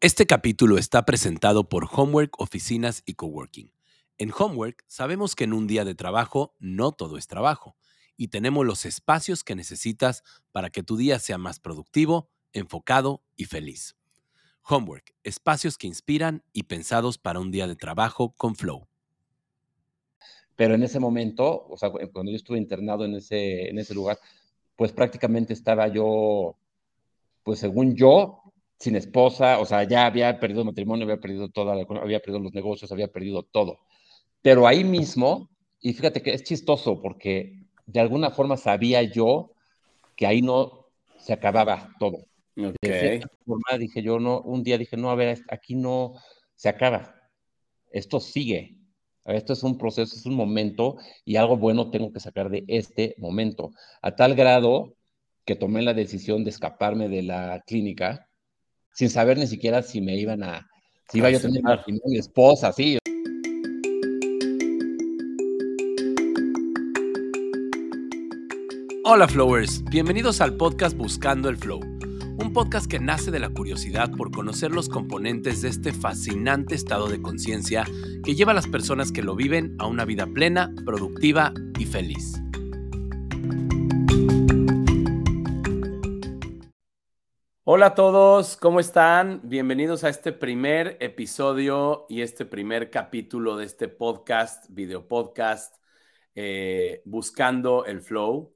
Este capítulo está presentado por Homework Oficinas y Coworking. En Homework sabemos que en un día de trabajo no todo es trabajo y tenemos los espacios que necesitas para que tu día sea más productivo, enfocado y feliz. Homework, espacios que inspiran y pensados para un día de trabajo con flow. Pero en ese momento, o sea, cuando yo estuve internado en ese, en ese lugar, pues prácticamente estaba yo, pues según yo, sin esposa, o sea, ya había perdido matrimonio, había perdido toda, había perdido los negocios, había perdido todo. Pero ahí mismo, y fíjate que es chistoso porque de alguna forma sabía yo que ahí no se acababa todo. De forma dije yo, no, un día dije, no, a ver, aquí no se acaba, esto sigue. Esto es un proceso, es un momento y algo bueno tengo que sacar de este momento. A tal grado que tomé la decisión de escaparme de la clínica sin saber ni siquiera si me iban a, si iba yo a tener mi esposa, sí. Hola Flowers, bienvenidos al podcast Buscando el Flow, un podcast que nace de la curiosidad por conocer los componentes de este fascinante estado de conciencia que lleva a las personas que lo viven a una vida plena, productiva y feliz. Hola a todos, ¿cómo están? Bienvenidos a este primer episodio y este primer capítulo de este podcast, video podcast, eh, Buscando el Flow.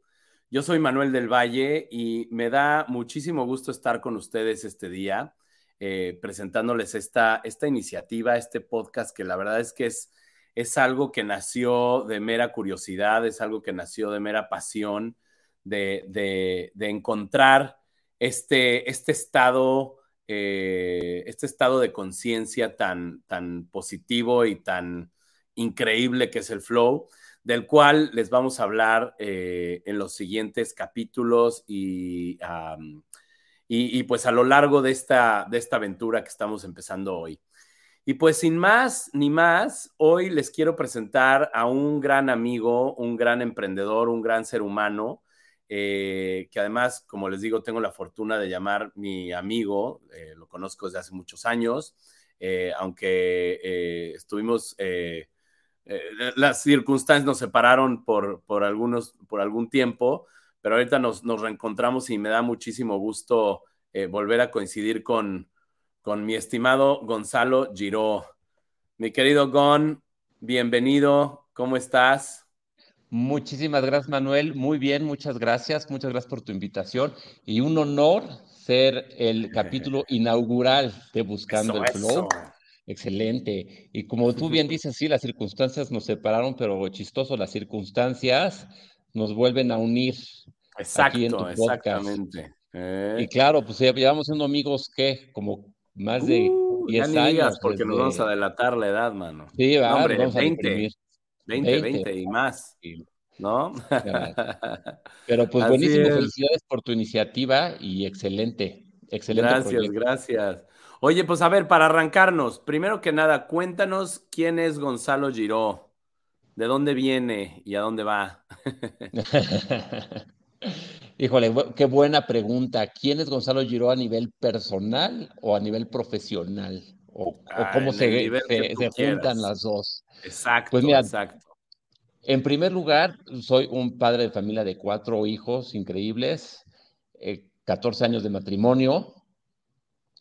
Yo soy Manuel del Valle y me da muchísimo gusto estar con ustedes este día, eh, presentándoles esta, esta iniciativa, este podcast, que la verdad es que es, es algo que nació de mera curiosidad, es algo que nació de mera pasión, de, de, de encontrar este, este estado, eh, este estado de conciencia tan, tan positivo y tan increíble que es el flow, del cual les vamos a hablar eh, en los siguientes capítulos y, y, pues a lo largo de esta, de esta aventura que estamos empezando hoy. Y pues sin más ni más, hoy les quiero presentar a un gran amigo, un gran emprendedor, un gran ser humano, eh, que además, como les digo, tengo la fortuna de llamar mi amigo, eh, lo conozco desde hace muchos años, eh, aunque estuvimos, las circunstancias nos separaron por, por, algunos, por algún tiempo, pero ahorita nos, nos reencontramos y me da muchísimo gusto volver a coincidir con, con mi estimado Gonzalo Giró. Mi querido Gon, bienvenido, ¿cómo estás? Muchísimas gracias, Manuel. Muy bien, muchas gracias. Muchas gracias por tu invitación. Y un honor ser el capítulo inaugural de Buscando el Flow. Excelente. Y como tú bien dices, sí, las circunstancias nos separaron, pero chistoso, las circunstancias nos vuelven a unir. Exacto, exactamente. Y claro, pues ya llevamos siendo amigos, ¿qué? Como más de 10 uh, años. porque nos vamos a delatar la edad, mano. Sí, vamos a 20. 20, 20, y más. ¿No? Pero pues buenísimo, felicidades por tu iniciativa y excelente, excelente. Gracias, gracias. Oye, pues a ver, para arrancarnos, primero que nada, cuéntanos quién es Gonzalo Giró, de dónde viene y a dónde va. Híjole, qué buena pregunta. ¿Quién es Gonzalo Giró a nivel personal o a nivel profesional? ¿O, ah, cómo se, se juntan las dos? Exacto, pues mira, exacto. En primer lugar, soy un padre de familia de cuatro hijos increíbles, 14 eh, años de matrimonio.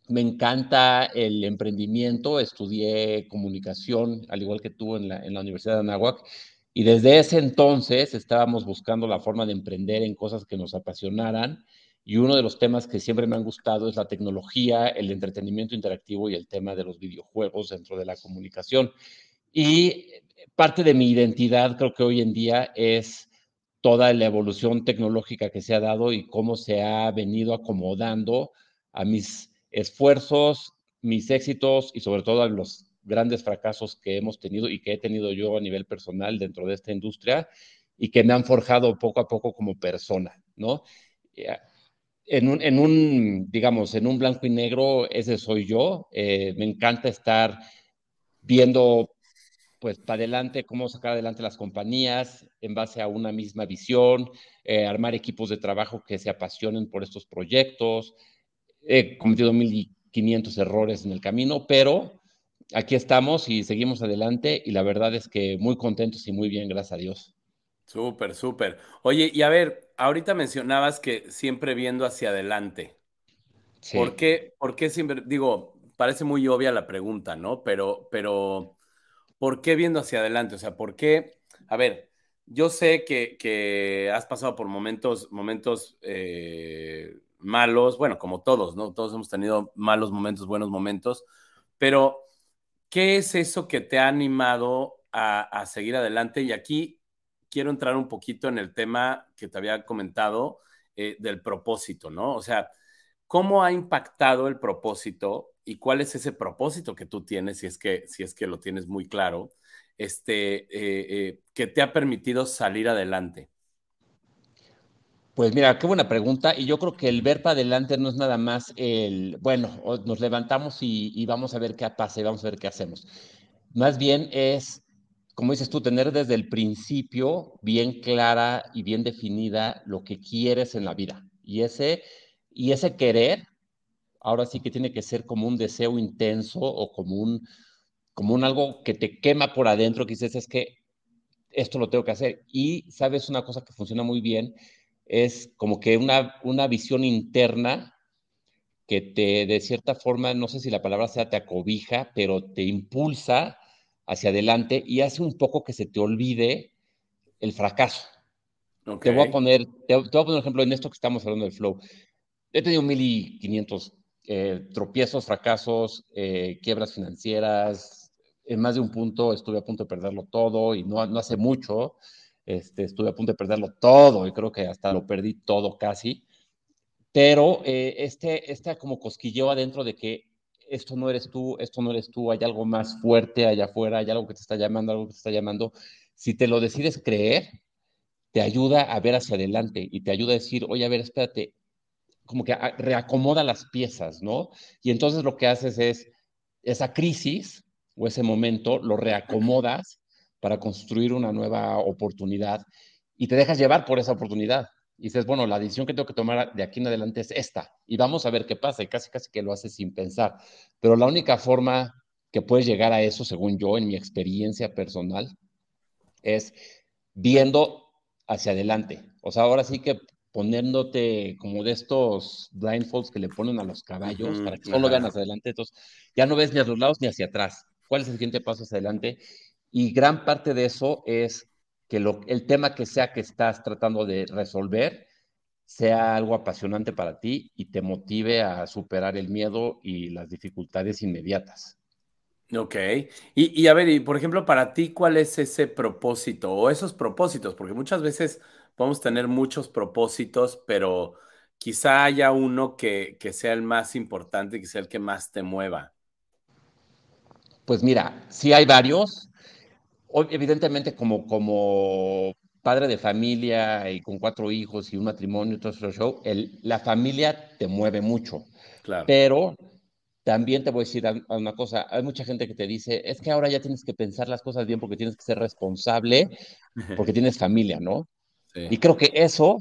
Me encanta el emprendimiento, estudié comunicación, al igual que tú en la, en la Universidad de Anáhuac, y desde ese entonces estábamos buscando la forma de emprender en cosas que nos apasionaran. Y uno de los temas que siempre me han gustado es la tecnología, el entretenimiento interactivo y el tema de los videojuegos dentro de la comunicación. Y parte de mi identidad creo que hoy en día es toda la evolución tecnológica que se ha dado y cómo se ha venido acomodando a mis esfuerzos, mis éxitos y sobre todo a los grandes fracasos que hemos tenido y que he tenido yo a nivel personal dentro de esta industria y que me han forjado poco a poco como persona, ¿no? En un, en un digamos, en un blanco y negro, ese soy yo. Eh, me encanta estar viendo pues para adelante, cómo sacar adelante las compañías en base a una misma visión, eh, armar equipos de trabajo que se apasionen por estos proyectos. He cometido mil 500 errores en el camino, pero aquí estamos y seguimos adelante y la verdad es que muy contentos y muy bien, gracias a Dios. Súper, súper. Oye, y a ver, ahorita mencionabas que siempre viendo hacia adelante. Sí. ¿Por qué, por qué siempre, digo, parece muy obvia la pregunta, ¿no? Pero, pero, ¿por qué viendo hacia adelante? O sea, ¿por qué? A ver, yo sé que, que has pasado por momentos, momentos eh, malos, bueno, como todos, ¿no? Todos hemos tenido malos momentos, buenos momentos, pero ¿qué es eso que te ha animado a, a seguir adelante? Y aquí quiero entrar un poquito en el tema que te había comentado eh, del propósito, ¿no? O sea, ¿cómo ha impactado el propósito y cuál es ese propósito que tú tienes, si es que, si es que lo tienes muy claro, este, eh, eh, que te ha permitido salir adelante? Pues mira, qué buena pregunta. Y yo creo que el ver para adelante no es nada más el, bueno, nos levantamos y, vamos a ver qué pasa y vamos a ver qué hacemos. Más bien es, como dices tú, tener desde el principio bien clara y bien definida lo que quieres en la vida. Y ese, y ese querer, ahora sí que tiene que ser como un deseo intenso o como un, como un algo que te quema por adentro, que dices, es que esto lo tengo que hacer. Y sabes una cosa que funciona muy bien, es como que una, una visión interna que te, de cierta forma, no sé si la palabra sea te acobija, pero te impulsa hacia adelante y hace un poco que se te olvide el fracaso. Te, voy a poner, te, voy a poner un ejemplo en esto que estamos hablando del flow. He tenido 1500 eh, tropiezos, fracasos, eh, quiebras financieras. En más de un punto estuve a punto de perderlo todo y no, no hace mucho este, estuve a punto de perderlo todo y creo que hasta lo perdí todo casi. Pero eh, este, este como cosquilleo adentro de que esto no eres tú, esto no eres tú, hay algo más fuerte allá afuera, hay algo que te está llamando, algo que te está llamando. Si te lo decides creer, te ayuda a ver hacia adelante y te ayuda a decir, oye, a ver, espérate, como que reacomoda las piezas, ¿no? Y entonces lo que haces es esa crisis o ese momento lo reacomodas para construir una nueva oportunidad y te dejas llevar por esa oportunidad. Y dices, bueno, la decisión que tengo que tomar de aquí en adelante es esta y vamos a ver qué pasa y casi casi que lo haces sin pensar. Pero la única forma que puedes llegar a eso, según yo, en mi experiencia personal, es viendo hacia adelante. O sea, ahora sí que poniéndote como de estos blindfolds que le ponen a los caballos para que solo vean hacia adelante. Entonces, ya no ves ni a los lados ni hacia atrás. ¿Cuál es el siguiente paso hacia adelante? Y gran parte de eso es que lo, el tema que sea que estás tratando de resolver sea algo apasionante para ti y te motive a superar el miedo y las dificultades inmediatas. Ok. Y, y, a ver, y por ejemplo, para ti, ¿cuál es ese propósito o esos propósitos? Porque muchas veces podemos tener muchos propósitos, pero quizá haya uno que, que sea el más importante, que sea el que más te mueva. Pues mira, sí hay varios, evidentemente como, como padre de familia y con cuatro hijos y un matrimonio y todo ese show, el, la familia te mueve mucho. Claro. Pero también te voy a decir una cosa, hay mucha gente que te dice, es que ahora ya tienes que pensar las cosas bien porque tienes que ser responsable, porque tienes familia, ¿no? Sí. Y creo que eso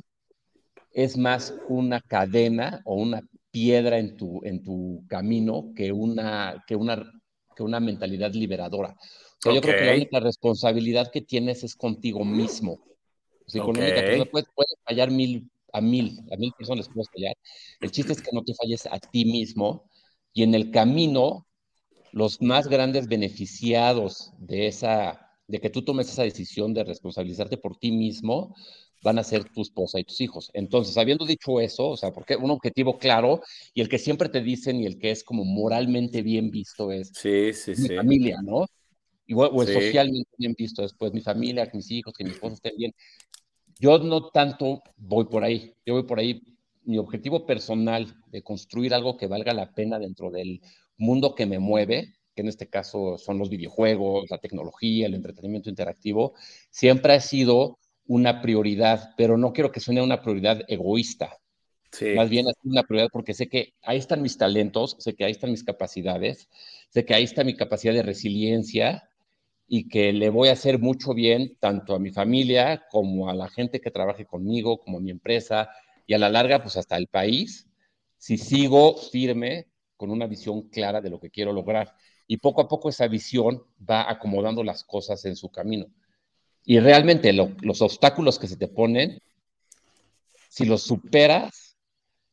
es más una cadena o una piedra en tu, en tu camino que una, que, una, que una mentalidad liberadora. O yo creo que la única responsabilidad que tienes es contigo mismo. O sea, única persona puedes, puedes, fallar mil, a mil, a mil personas puedes fallar. El chiste es que no te falles a ti mismo y en el camino los más grandes beneficiados de esa de que tú tomes esa decisión de responsabilizarte por ti mismo van a ser tu esposa y tus hijos. Entonces, habiendo dicho eso, o sea, porque un objetivo claro y el que siempre te dicen y el que es como moralmente bien visto es sí, sí, mi sí. familia, ¿no? Igual, o sí. socialmente bien visto después, mi familia, que mis hijos, que mi esposa estén bien. Yo no tanto voy por ahí, yo voy por ahí, mi objetivo personal de construir algo que valga la pena dentro del mundo que me mueve, que en este caso son los videojuegos, la tecnología, el entretenimiento interactivo, siempre ha sido una prioridad, pero no quiero que suene una prioridad egoísta. Sí. Más bien es una prioridad porque sé que ahí están mis talentos, sé que ahí están mis capacidades, sé que ahí está mi capacidad de resiliencia, y que le voy a hacer mucho bien tanto a mi familia como a la gente que trabaje conmigo, como mi empresa y a la larga pues hasta el país, si sigo firme con una visión clara de lo que quiero lograr. Y poco a poco esa visión va acomodando las cosas en su camino. Y realmente los obstáculos que se te ponen, si los superas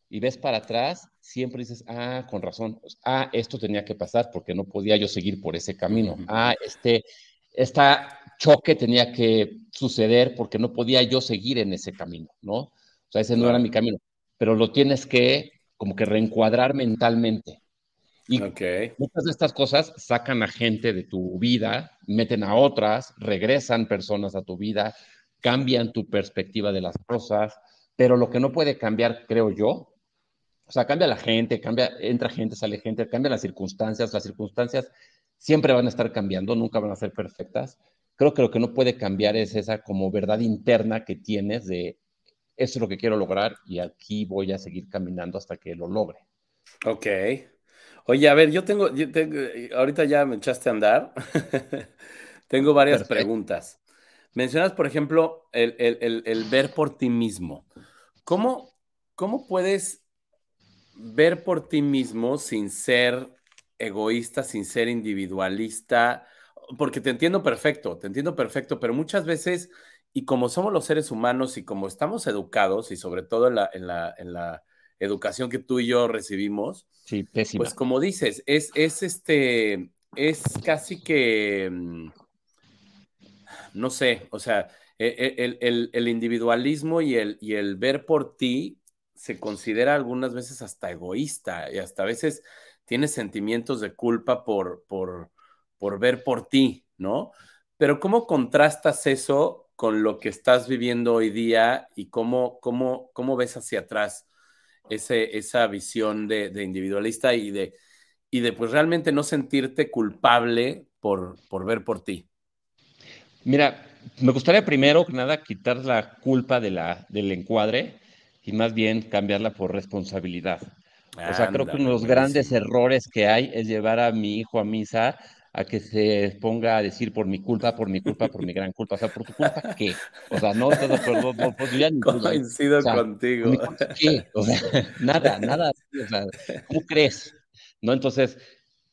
y ves para atrás, siempre dices, ah, con razón, ah, esto tenía que pasar porque no podía yo seguir por ese camino. Ah, este, esta choque tenía que suceder porque no podía yo seguir en ese camino, ¿no? O sea, ese no era mi camino. Pero lo tienes que como que reencuadrar mentalmente. Y muchas de estas cosas sacan a gente de tu vida, meten a otras, regresan personas a tu vida, cambian tu perspectiva de las cosas, pero lo que no puede cambiar, creo yo, o sea, cambia la gente, cambia, entra gente, sale gente, cambia las circunstancias, las circunstancias siempre van a estar cambiando, nunca van a ser perfectas. Creo que lo que no puede cambiar es esa como verdad interna que tienes de eso es lo que quiero lograr y aquí voy a seguir caminando hasta que lo logre. Ok. Oye, a ver, yo tengo, ahorita ya me echaste a andar. tengo varias preguntas. Mencionas, por ejemplo, el, ver por ti mismo. ¿Cómo, ¿Cómo puedes ver por ti mismo sin ser egoísta, sin ser individualista? Porque te entiendo perfecto, te entiendo perfecto, pero muchas veces, y como somos los seres humanos y como estamos educados, y sobre todo en la, en la, en la educación que tú y yo recibimos, Sí, pésima. Pues como dices, es, es este, es casi que, mm, no sé, o sea, e, e, el, individualismo y el, y el ver por ti se considera algunas veces hasta egoísta y hasta a veces tienes sentimientos de culpa por, por, por ver por ti, ¿no? Pero ¿cómo contrastas eso con lo que estás viviendo hoy día y cómo, cómo, cómo ves hacia atrás? ese, esa visión de, individualista y de, y de pues realmente no sentirte culpable por, por ver por ti? Mira, me gustaría primero que nada quitar la culpa de la, del encuadre y más bien cambiarla por responsabilidad. O sea, creo que uno de los grandes errores que hay es llevar a mi hijo a misa a que se ponga a decir por mi culpa, por mi culpa, por mi gran culpa. O sea, ¿por tu culpa qué? O sea, no, todo, no, no, podría ni Coincido contigo. ¿Qué? O sea, nada, nada. O sea, ¿cómo crees? ¿No? Entonces,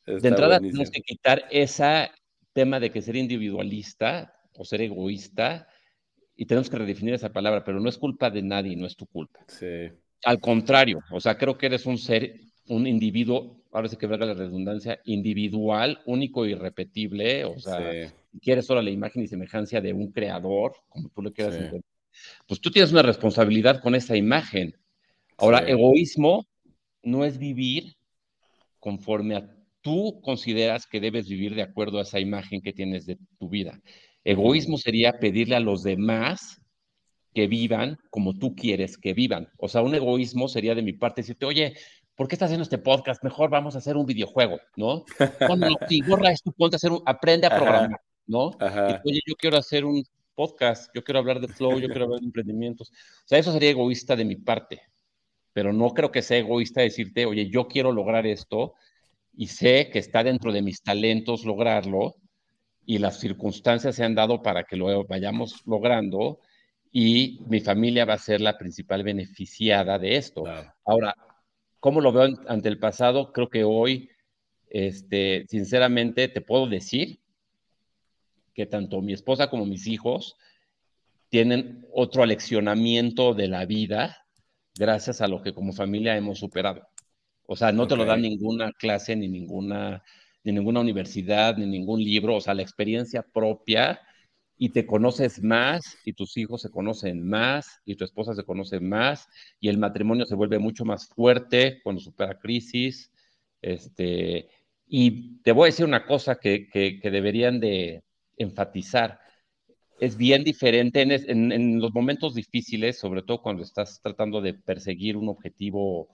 de entrada tenemos que quitar ese tema de que ser individualista o ser egoísta y tenemos que redefinir esa palabra, pero no es culpa de nadie, no es tu culpa. Sí. Al contrario, o sea, creo que eres un ser, un individuo ahora sí que verga la redundancia, individual, único y irrepetible, o sea, quieres solo la imagen y semejanza de un creador, como tú le quieras entender, pues tú tienes una responsabilidad con esa imagen. Ahora, egoísmo no es vivir conforme a tú consideras que debes vivir de acuerdo a esa imagen que tienes de tu vida. Egoísmo sería pedirle a los demás que vivan como tú quieres que vivan. O sea, un egoísmo sería de mi parte decirte, oye, ¿por qué estás haciendo este podcast? Mejor vamos a hacer un videojuego, ¿no? Si borra esto, ponte a hacer un, aprende a programar, ¿no? Y, oye, yo quiero hacer un podcast, yo quiero hablar de flow, yo quiero hablar de emprendimientos. O sea, eso sería egoísta de mi parte, pero no creo que sea egoísta decirte, oye, yo quiero lograr esto y sé que está dentro de mis talentos lograrlo y las circunstancias se han dado para que lo vayamos logrando y mi familia va a ser la principal beneficiada de esto. Ahora, ¿Cómo lo veo ante el pasado? Creo que hoy, este, sinceramente, te puedo decir que tanto mi esposa como mis hijos tienen otro aleccionamiento de la vida gracias a lo que como familia hemos superado. O sea, no te lo da ninguna clase, ni ninguna, ni ninguna universidad, ni ningún libro. O sea, la experiencia propia y te conoces más y tus hijos se conocen más y tu esposa se conoce más y el matrimonio se vuelve mucho más fuerte cuando supera crisis. Este, y te voy a decir una cosa que, que, deberían de enfatizar. Es bien diferente en, en, los momentos difíciles, sobre todo cuando estás tratando de perseguir un objetivo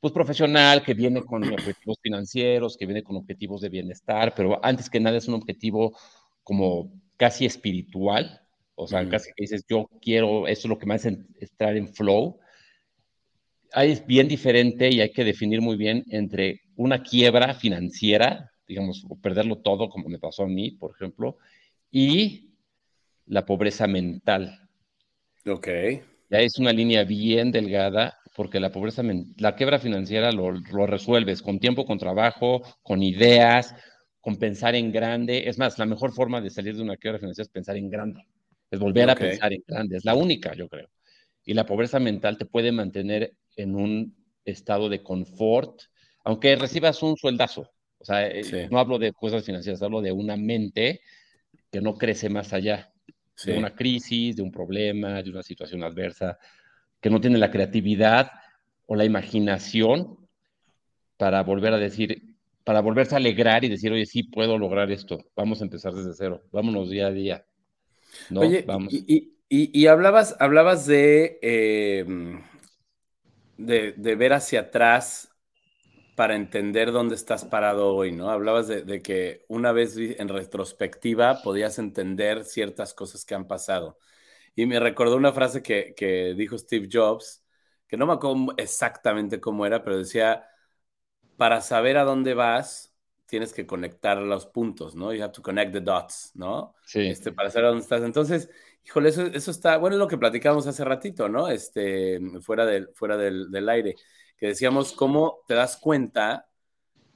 pues, profesional que viene con objetivos financieros, que viene con objetivos de bienestar, pero antes que nada es un objetivo como casi espiritual, o sea, casi que dices, yo quiero, eso es lo que me hace estar en flow. Ahí es bien diferente y hay que definir muy bien entre una quiebra financiera, digamos, o perderlo todo, como me pasó a mí, por ejemplo, y la pobreza mental. Ok. Ya es una línea bien delgada porque la pobreza, la quiebra financiera lo, lo resuelves con tiempo, con trabajo, con ideas, con pensar en grande. Es más, la mejor forma de salir de una quiebra financiera es pensar en grande, es volver a pensar en grande, es la única, yo creo. Y la pobreza mental te puede mantener en un estado de confort, aunque recibas un sueldazo. O sea, eh, no hablo de cosas financieras, hablo de una mente que no crece más allá de una crisis, de un problema, de una situación adversa, que no tiene la creatividad o la imaginación para volver a decir, para volverse a alegrar y decir, oye, sí puedo lograr esto, vamos a empezar desde cero, vámonos día a día. ¿no? Oye, vamos. Y, hablabas, hablabas de, em, de, de, ver hacia atrás para entender dónde estás parado hoy, ¿no? Hablabas de, que una vez en retrospectiva podías entender ciertas cosas que han pasado. Y me recordó una frase que, que dijo Steve Jobs, que no me acuerdo exactamente cómo era, pero decía, para saber a dónde vas, tienes que conectar los puntos, ¿no? You have to connect the dots, ¿no? Sí. Este, para saber a dónde estás. Entonces, híjole, eso, eso está, bueno, es lo que platicamos hace ratito, ¿no? Este, fuera del, fuera del, del aire, que decíamos cómo te das cuenta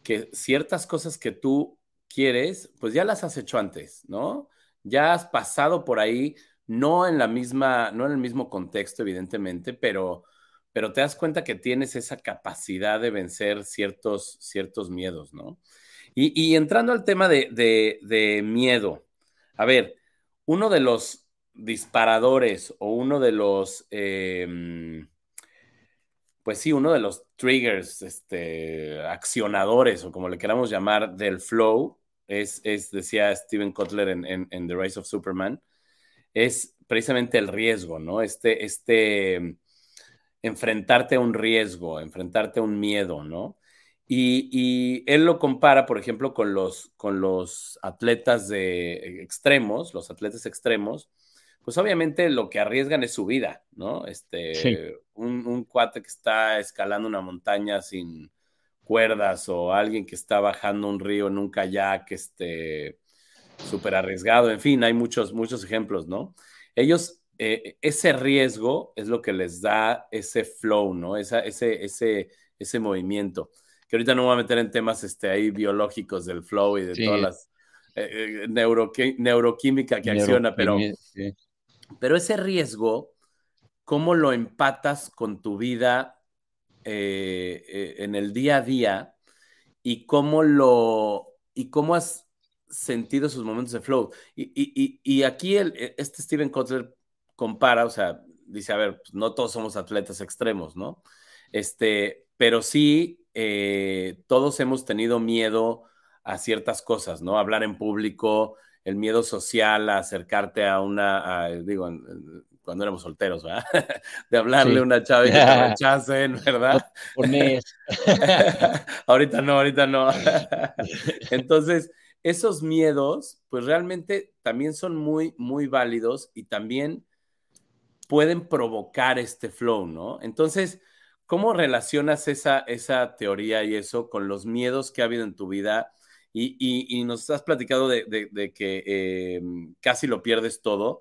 que ciertas cosas que tú quieres, pues ya las has hecho antes, ¿no? Ya has pasado por ahí, no en la misma, no en el mismo contexto, evidentemente, pero pero te das cuenta que tienes esa capacidad de vencer ciertos, ciertos miedos, ¿no? Y, entrando al tema de, miedo, a ver, uno de los disparadores o uno de los, em, pues sí, uno de los triggers, este, accionadores o como le queramos llamar del flow, es, es decía Steven Kotler en, en, The Rise of Superman, es precisamente el riesgo, ¿no? Este, este, enfrentarte a un riesgo, enfrentarte a un miedo, ¿no? Y, él lo compara, por ejemplo, con los, con los atletas de extremos, los atletas extremos, pues obviamente lo que arriesgan es su vida, ¿no? Este, un, cuate que está escalando una montaña sin cuerdas o alguien que está bajando un río en un kayak, este, súper arriesgado, en fin, hay muchos, muchos ejemplos, ¿no? Ellos eh, ese riesgo es lo que les da ese flow, ¿no? Esa, ese, ese, ese movimiento. Que ahorita no me voy a meter en temas este, ahí biológicos del flow y de todas las eh, eh, neuroquímica que acciona, pero, pero ese riesgo, ¿cómo lo empatas con tu vida en el día a día? Y cómo lo, y cómo has sentido esos momentos de flow. Y, y, y aquí el, este Steven Kotler compara, o sea, dice, a ver, pues, no todos somos atletas extremos, ¿no? Este, pero sí, eh, todos hemos tenido miedo a ciertas cosas, ¿no? Hablar en público, el miedo social, a acercarte a una, digo, cuando éramos solteros, ¿verdad? De hablarle a una chava y que te rechacen, ¿verdad? Ahorita no, ahorita no. Entonces, esos miedos, pues realmente también son muy, muy válidos y también pueden provocar este flow, ¿no? Entonces, ¿cómo relacionas esa, esa teoría y eso con los miedos que ha habido en tu vida? Y, nos has platicado de, que eh, casi lo pierdes todo.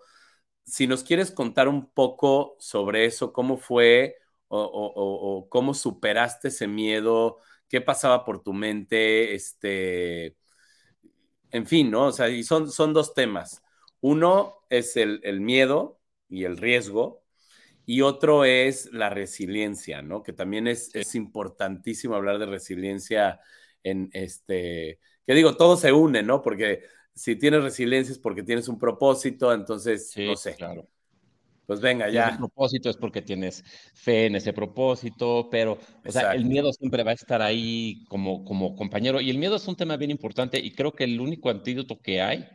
Si nos quieres contar un poco sobre eso, cómo fue o, cómo superaste ese miedo, qué pasaba por tu mente, este, en fin, ¿no? O sea, y son, son dos temas. Uno es el, el miedo, y el riesgo, y otro es la resiliencia, ¿no? Que también es, es importantísimo hablar de resiliencia en este, que digo, todo se une, ¿no? Porque si tienes resiliencia es porque tienes un propósito, entonces, no sé. Claro. Pues venga, ya. El propósito es porque tienes fe en ese propósito, pero, o sea, el miedo siempre va a estar ahí como, como compañero. Y el miedo es un tema bien importante y creo que el único antídoto que hay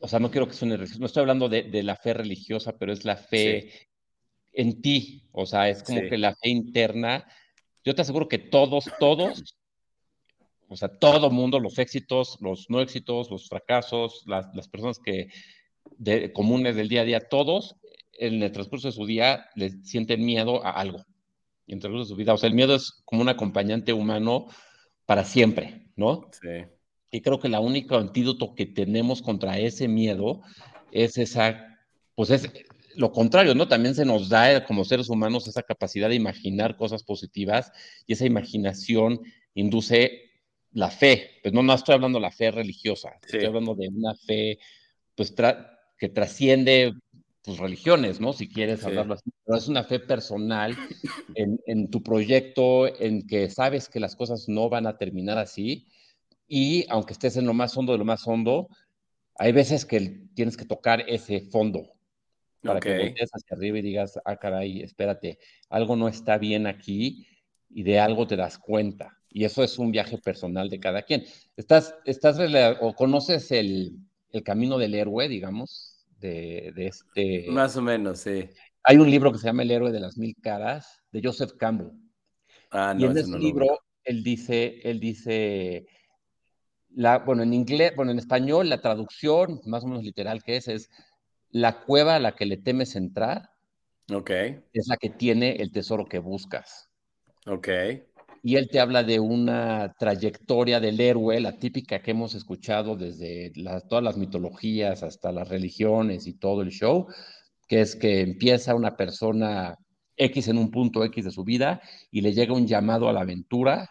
o sea, no quiero que suene no estoy hablando de, la fe religiosa, pero es la fe en ti, o sea, es como que la fe interna. Yo te aseguro que todos, todos, o sea, todo mundo, los éxitos, los no éxitos, los fracasos, las, personas que de, comunes del día a día, todos en el transcurso de su día les sienten miedo a algo. Y en el transcurso de su vida, o sea, el miedo es como un acompañante humano para siempre, ¿no? Sí. Y creo que la única antídoto que tenemos contra ese miedo es esa, pues es lo contrario, ¿no? También se nos da como seres humanos esa capacidad de imaginar cosas positivas y esa imaginación induce la fe. Pues no, no estoy hablando de la fe religiosa, estoy hablando de una fe pues que trasciende tus religiones, ¿no? Si quieres hablarlo así, pero es una fe personal en, en, tu proyecto, en que sabes que las cosas no van a terminar así, y aunque estés en lo más hondo de lo más hondo, hay veces que tienes que tocar ese fondo para que voltees hacia arriba y digas, ah, caray, espérate, algo no está bien aquí y de algo te das cuenta. Y eso es un viaje personal de cada quien. ¿Estás, estás o conoces el, el camino del héroe, digamos, de, de, este... Más o menos, sí. Hay un libro que se llama El héroe de las mil caras, de Joseph Campbell. Ah, no, y en ese libro, él dice, él dice, la, bueno, en inglés, bueno, en español, la traducción más o menos literal que es, es la cueva a la que le temes entrar. Ok. Es la que tiene el tesoro que buscas. Ok. Y él te habla de una trayectoria del héroe, la típica que hemos escuchado desde todas las mitologías hasta las religiones y todo el show, que es que empieza una persona X en un punto X de su vida y le llega un llamado a la aventura.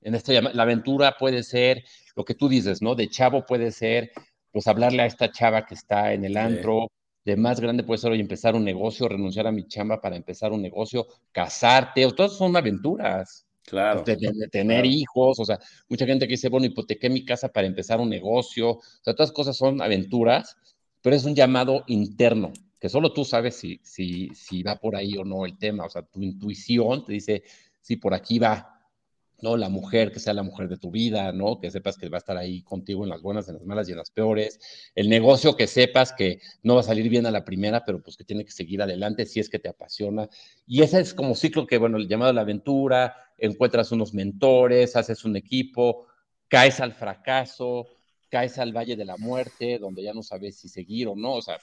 En este la aventura puede ser lo que tú dices, ¿no? De chavo puede ser, pues, hablarle a esta chava que está en el antro, de más grande puede ser hoy empezar un negocio, renunciar a mi chamba para empezar un negocio, casarte, o todas son aventuras. Claro. De, tener hijos, o sea, mucha gente que dice, bueno, hipotequé mi casa para empezar un negocio, o sea, todas cosas son aventuras, pero es un llamado interno, que solo tú sabes si, si, si va por ahí o no el tema, o sea, tu intuición te dice, sí, por aquí va, ¿no? La mujer, que sea la mujer de tu vida, ¿no? Que sepas que va a estar ahí contigo en las buenas, en las malas y en las peores. El negocio que sepas que no va a salir bien a la primera, pero pues que tiene que seguir adelante si es que te apasiona. Y ese es como ciclo que, bueno, el llamado a la aventura, encuentras unos mentores, haces un equipo, caes al fracaso, caes al valle de la muerte, donde ya no sabes si seguir o no, o sea,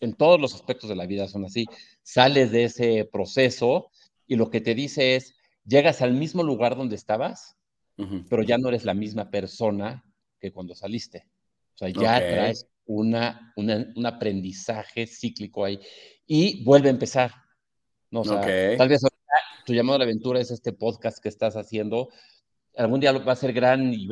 en todos los aspectos de la vida son así. Sales de ese proceso y lo que te dice es, llegas al mismo lugar donde estabas, pero ya no eres la misma persona que cuando saliste. O sea, ya traes una, un aprendizaje cíclico ahí y vuelve a empezar. ¿no? O sea, tal vez tu llamado a la aventura es este podcast que estás haciendo. Algún día va a ser gran y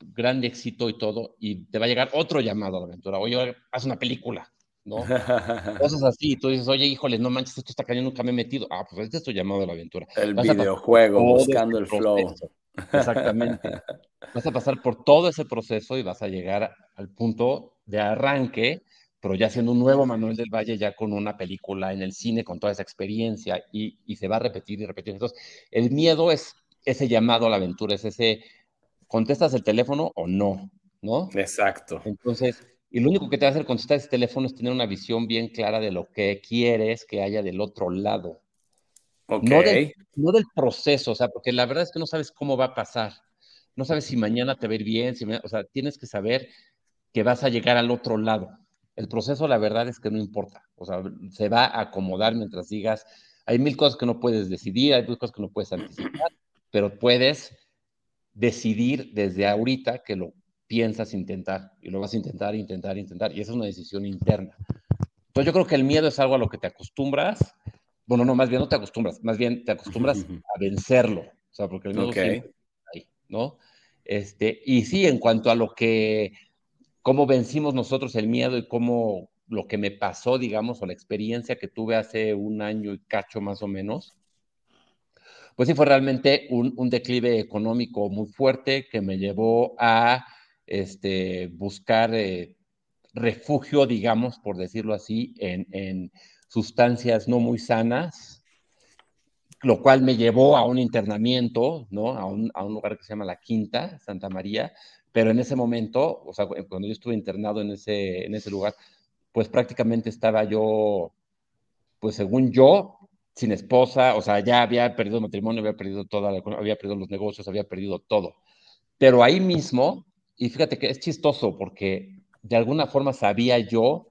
gran éxito y todo, y te va a llegar otro llamado a la aventura. Oye, haz una película. ¿no? Cosas así, tú dices, oye, híjole, no manches, esto está cayendo, nunca me he metido. Ah, pues este es tu llamado a la aventura. El videojuego, buscando el flow. Exactamente. vas a pasar por todo ese proceso y vas a llegar al punto de arranque, pero ya siendo un nuevo Manuel del Valle, ya con una película en el cine, con toda esa experiencia, y, y se va a repetir y repetir. Entonces, el miedo es ese llamado a la aventura, es ese, ¿contestas el teléfono o no? ¿No? Exacto. Entonces, y lo único que te va a hacer contestar ese teléfono es tener una visión bien clara de lo que quieres que haya del otro lado. Okay. No, del, no, del, proceso, o sea, porque la verdad es que no sabes cómo va a pasar. No sabes si mañana te va a ir bien, si o sea, tienes que saber que vas a llegar al otro lado. El proceso, la verdad es que no importa. O sea, se va a acomodar mientras digas, hay mil cosas que no puedes decidir, hay mil cosas que no puedes anticipar, pero puedes decidir desde ahorita que lo piensas intentar y lo vas a intentar, intentar, intentar. Y esa es una decisión interna. Entonces yo creo que el miedo es algo a lo que te acostumbras. Bueno, no, más bien no te acostumbras, más bien te acostumbras a vencerlo. O sea, porque el miedo okay. ahí, ¿no? Este, y sí, en cuanto a lo que, cómo vencimos nosotros el miedo y cómo lo que me pasó, digamos, o la experiencia que tuve hace un año y cacho más o menos, pues sí fue realmente un, declive económico muy fuerte que me llevó a este, buscar eh, refugio, digamos, por decirlo así, en, sustancias no muy sanas, lo cual me llevó a un internamiento, ¿no? A un, lugar que se llama La Quinta, Santa María, pero en ese momento, o sea, cuando yo estuve internado en ese, en ese lugar, pues prácticamente estaba yo, pues según yo, sin esposa, o sea, ya había perdido matrimonio, había perdido toda, había perdido los negocios, había perdido todo. Pero ahí mismo, y fíjate que es chistoso porque de alguna forma sabía yo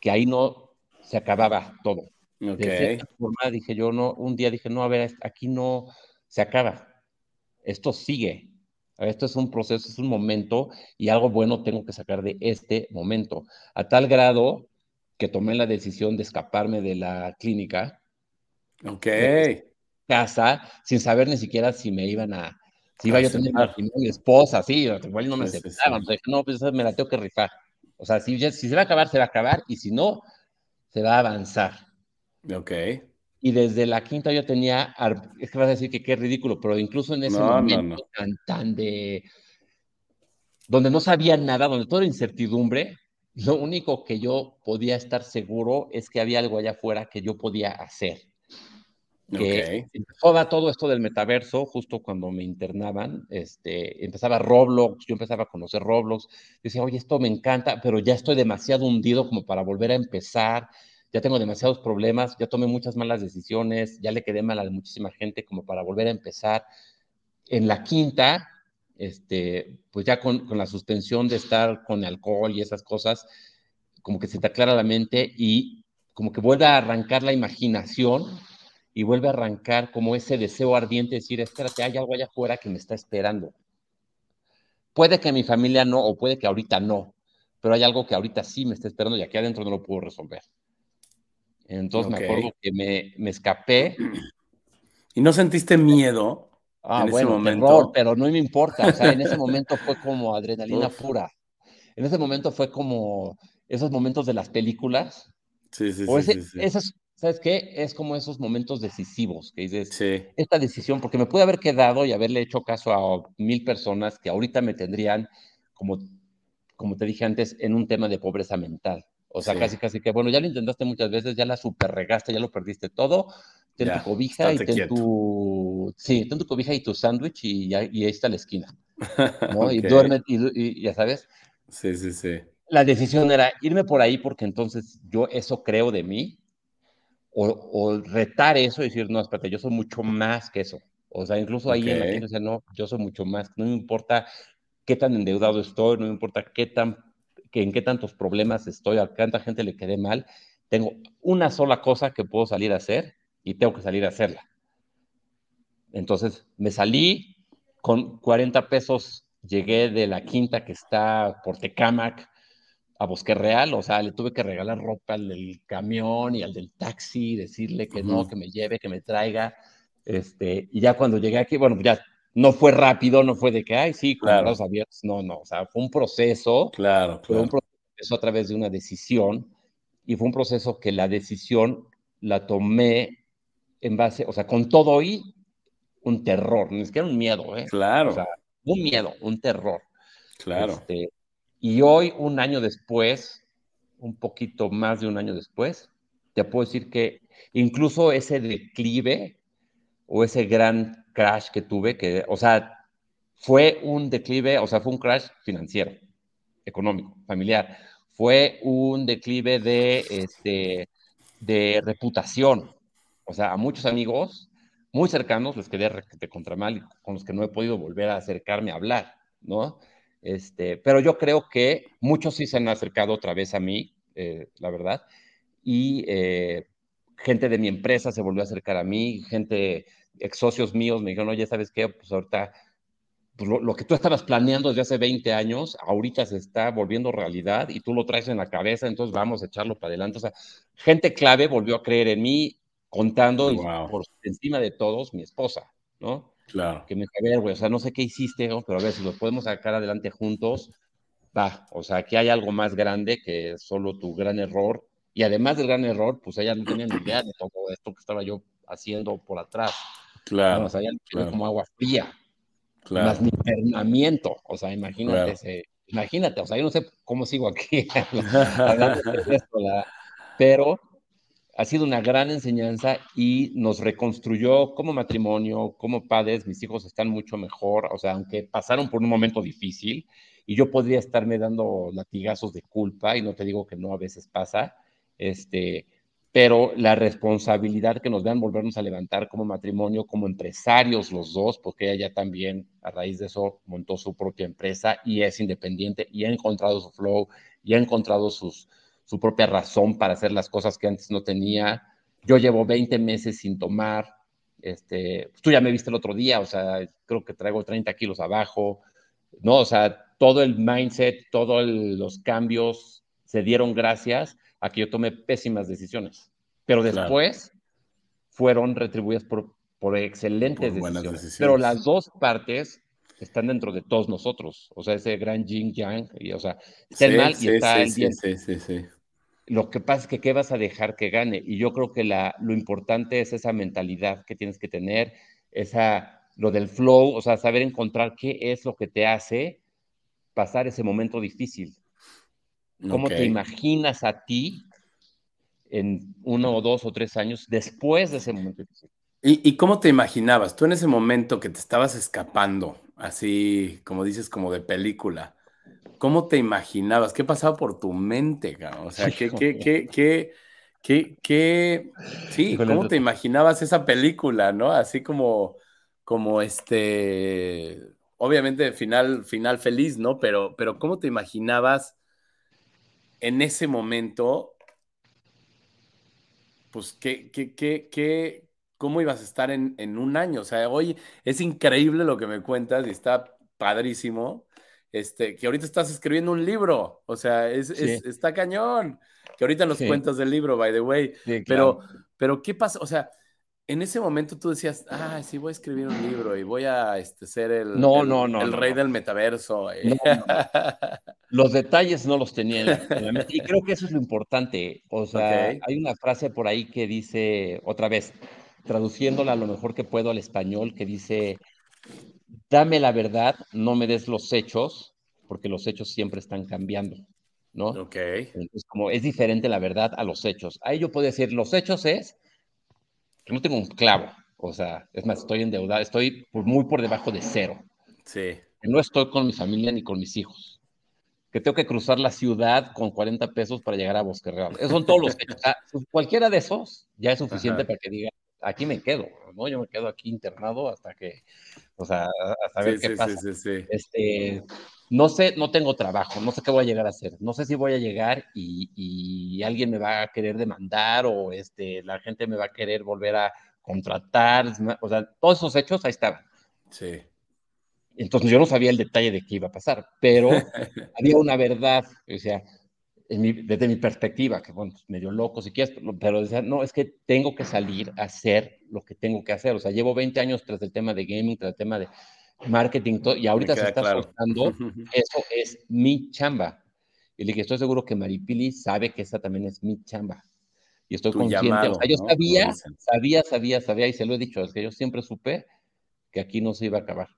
que ahí no se acababa todo. Okay. De cierta forma dije yo, no, un día dije, no, a ver, aquí no se acaba. Esto sigue. Esto es un proceso, es un momento y algo bueno tengo que sacar de este momento. A tal grado que tomé la decisión de escaparme de la clínica. Ok. Casa, sin saber ni siquiera si me iban a, si iba yo a tener mi esposa, sí, igual no me aceptaban. no, pues me la tengo que rifar. O sea, si, si se va a acabar, se va a acabar, y si no, se va a avanzar. Ok. Y desde la quinta yo tenía, es que vas a decir que qué ridículo, pero incluso en ese momento Tan, tan de, donde no sabía nada, donde todo era incertidumbre, lo único que yo podía estar seguro es que había algo allá afuera que yo podía hacer. Que empezó todo esto del metaverso, justo cuando me internaban, este, empezaba Roblox, yo empezaba a conocer Roblox, decía, oye, esto me encanta, pero ya estoy demasiado hundido como para volver a empezar, ya tengo demasiados problemas, ya tomé muchas malas decisiones, ya le quedé mal a muchísima gente como para volver a empezar. En la quinta, este, pues ya con, con, la suspensión de estar con alcohol y esas cosas, como que se te aclara la mente y como que vuelve a arrancar la imaginación y vuelve a arrancar como ese deseo ardiente de decir, espérate, hay algo allá afuera que me está esperando. Puede que mi familia no, o puede que ahorita no, pero hay algo que ahorita sí me está esperando y aquí adentro no lo puedo resolver. Entonces me acuerdo que me, me escapé. ¿Y no sentiste miedo? Ah, bueno, terror, pero no me importa. O sea, en ese momento fue como adrenalina pura. En ese momento fue como esos momentos de las películas. Sí, sí, sí, sí, Esos, ¿sabes qué? Es como esos momentos decisivos que dices, sí. esta decisión, porque me pude haber quedado y haberle hecho caso a mil personas que ahorita me tendrían, como, como te dije antes, en un tema de pobreza mental. O sea, casi, casi que, bueno, ya lo intentaste muchas veces, ya la super regaste, ya lo perdiste todo, ten tu cobija y ten tu... Sí, ten tu cobija y tu sándwich y, ahí está la esquina. ¿no? Y duerme, y, ya sabes. Sí, sí, sí. La decisión era irme por ahí porque entonces yo eso creo de mí, o, o retar eso y decir, no, espérate, yo soy mucho más que eso. O sea, incluso ahí en la tienda, no, yo soy mucho más, no me importa qué tan endeudado estoy, no me importa qué tan que en qué tantos problemas estoy, a cuánta gente le quedé mal, tengo una sola cosa que puedo salir a hacer y tengo que salir a hacerla. Entonces me salí con 40 pesos, llegué de la quinta que está por Tecamac a Bosque Real, o sea, le tuve que regalar ropa al del camión y al del taxi, decirle que no, que me lleve, que me traiga. Este, y ya cuando llegué aquí, bueno, ya no fue rápido, no fue de que, ay, sí, con los abiertos, no, no, o sea, fue un proceso, claro, fue un proceso a través de una decisión y fue un proceso que la decisión la tomé en base, o sea, con todo y un terror, ni siquiera un miedo, ¿eh? Claro. O sea, un miedo, un terror. Claro. Este, y hoy, un año después, un poquito más de un año después, te puedo decir que incluso ese declive o ese gran crash que tuve, que, o sea, fue un declive, o sea, fue un crash financiero, económico, familiar. Fue un declive de, este, de reputación. O sea, a muchos amigos muy cercanos les quedé de contra mal con los que no he podido volver a acercarme a hablar, ¿no? Este, pero yo creo que muchos sí se han acercado otra vez a mí, eh, la verdad, y eh, gente de mi empresa se volvió a acercar a mí, gente ex socios míos me dijeron, oye, ¿sabes qué? Pues ahorita, pues lo, que tú estabas planeando desde hace 20 años, ahorita se está volviendo realidad y tú lo traes en la cabeza, entonces vamos a echarlo para adelante. O sea, gente clave volvió a creer en mí, contando y por encima de todos mi esposa, ¿no? Claro. Que me dijo, a ver, güey, o sea, no sé qué hiciste, pero a ver, si lo podemos sacar adelante juntos, va, o sea, aquí hay algo más grande que solo tu gran error. Y además del gran error, pues ella no tenía ni idea de todo esto que estaba yo haciendo por atrás. Claro. o sea, ya como agua fría. Claro. Más mi entrenamiento. O sea, imagínate, imagínate, o sea, yo no sé cómo sigo aquí pero ha sido una gran enseñanza y nos reconstruyó como matrimonio, como padres, mis hijos están mucho mejor, o sea, aunque pasaron por un momento difícil y yo podría estarme dando latigazos de culpa y no te digo que no a veces pasa, este, pero la responsabilidad que nos vean volvernos a levantar como matrimonio, como empresarios los dos, porque ella también a raíz de eso montó su propia empresa y es independiente y ha encontrado su flow y ha encontrado sus, su propia razón para hacer las cosas que antes no tenía. Yo llevo 20 meses sin tomar, este, tú ya me viste el otro día, o sea, creo que traigo 30 kilos abajo, ¿no? O sea, todo el mindset, todos los cambios se dieron gracias a que yo tome pésimas decisiones. Pero después fueron retribuidas por, por excelentes decisiones. Pero las dos partes están dentro de todos nosotros. O sea, ese gran yin yang, y, o sea, está el mal y está el bien. Sí, sí, sí. Lo que pasa es que qué vas a dejar que gane. Y yo creo que la, lo importante es esa mentalidad que tienes que tener, esa, lo del flow, o sea, saber encontrar qué es lo que te hace pasar ese momento difícil. ¿Cómo te imaginas a ti en uno o dos o tres años después de ese momento difícil? ¿Y, ¿Y, cómo te imaginabas? Tú en ese momento que te estabas escapando, así como dices, como de película, ¿cómo te imaginabas? ¿Qué pasaba por tu mente? O sea, ¿qué, qué, qué, qué, qué, qué, sí, cómo te imaginabas esa película, no? Así como, como este, obviamente final, final feliz, ¿no? Pero, pero ¿cómo te imaginabas en ese momento? Pues, ¿qué, qué, qué, qué, cómo ibas a estar en, en un año? O sea, hoy es increíble lo que me cuentas y está padrísimo este, que ahorita estás escribiendo un libro, o sea, es, está cañón, que ahorita nos cuentas del libro, by the way, pero, pero ¿qué pasa? O sea, en ese momento tú decías, ah, sí, voy a escribir un libro y voy a este, ser el, no, no, no, el rey del metaverso. Eh. Los detalles no los tenía en la, mente y creo que eso es lo importante. O sea, hay una frase por ahí que dice, otra vez, traduciéndola lo mejor que puedo al español, que dice, dame la verdad, no me des los hechos, porque los hechos siempre están cambiando, ¿no? Ok. Entonces, como es diferente la verdad a los hechos. Ahí yo puedo decir, los hechos es no tengo un clavo, o sea, es más, estoy endeudado, estoy muy por debajo de cero. Sí. Que no estoy con mi familia ni con mis hijos. Que tengo que cruzar la ciudad con 40 pesos para llegar a Bosque Real. Esos son todos los. Ah, cualquiera de esos ya es suficiente para que diga, aquí me quedo, ¿no? Yo me quedo aquí internado hasta que, o sea, a ver qué pasa. este, no sé, no tengo trabajo, no sé qué voy a llegar a hacer, no sé si voy a llegar y, alguien me va a querer demandar o este, la gente me va a querer volver a contratar, o sea, todos esos hechos ahí estaban. Sí. Entonces yo no sabía el detalle de qué iba a pasar, pero había una verdad, o sea, desde mi perspectiva, que bueno, medio loco si quieres, pero decía, no, es que tengo que salir a hacer lo que tengo que hacer. O sea, llevo 20 años tras el tema de gaming, tras el tema de marketing, todo, y ahorita se está soltando, eso es mi chamba. Y le dije, estoy seguro que Maripili sabe que esa también es mi chamba. Y estoy consciente. o sea, yo sabía, sabía, sabía, sabía, y se lo he dicho, es que yo siempre supe que aquí no se iba a acabar.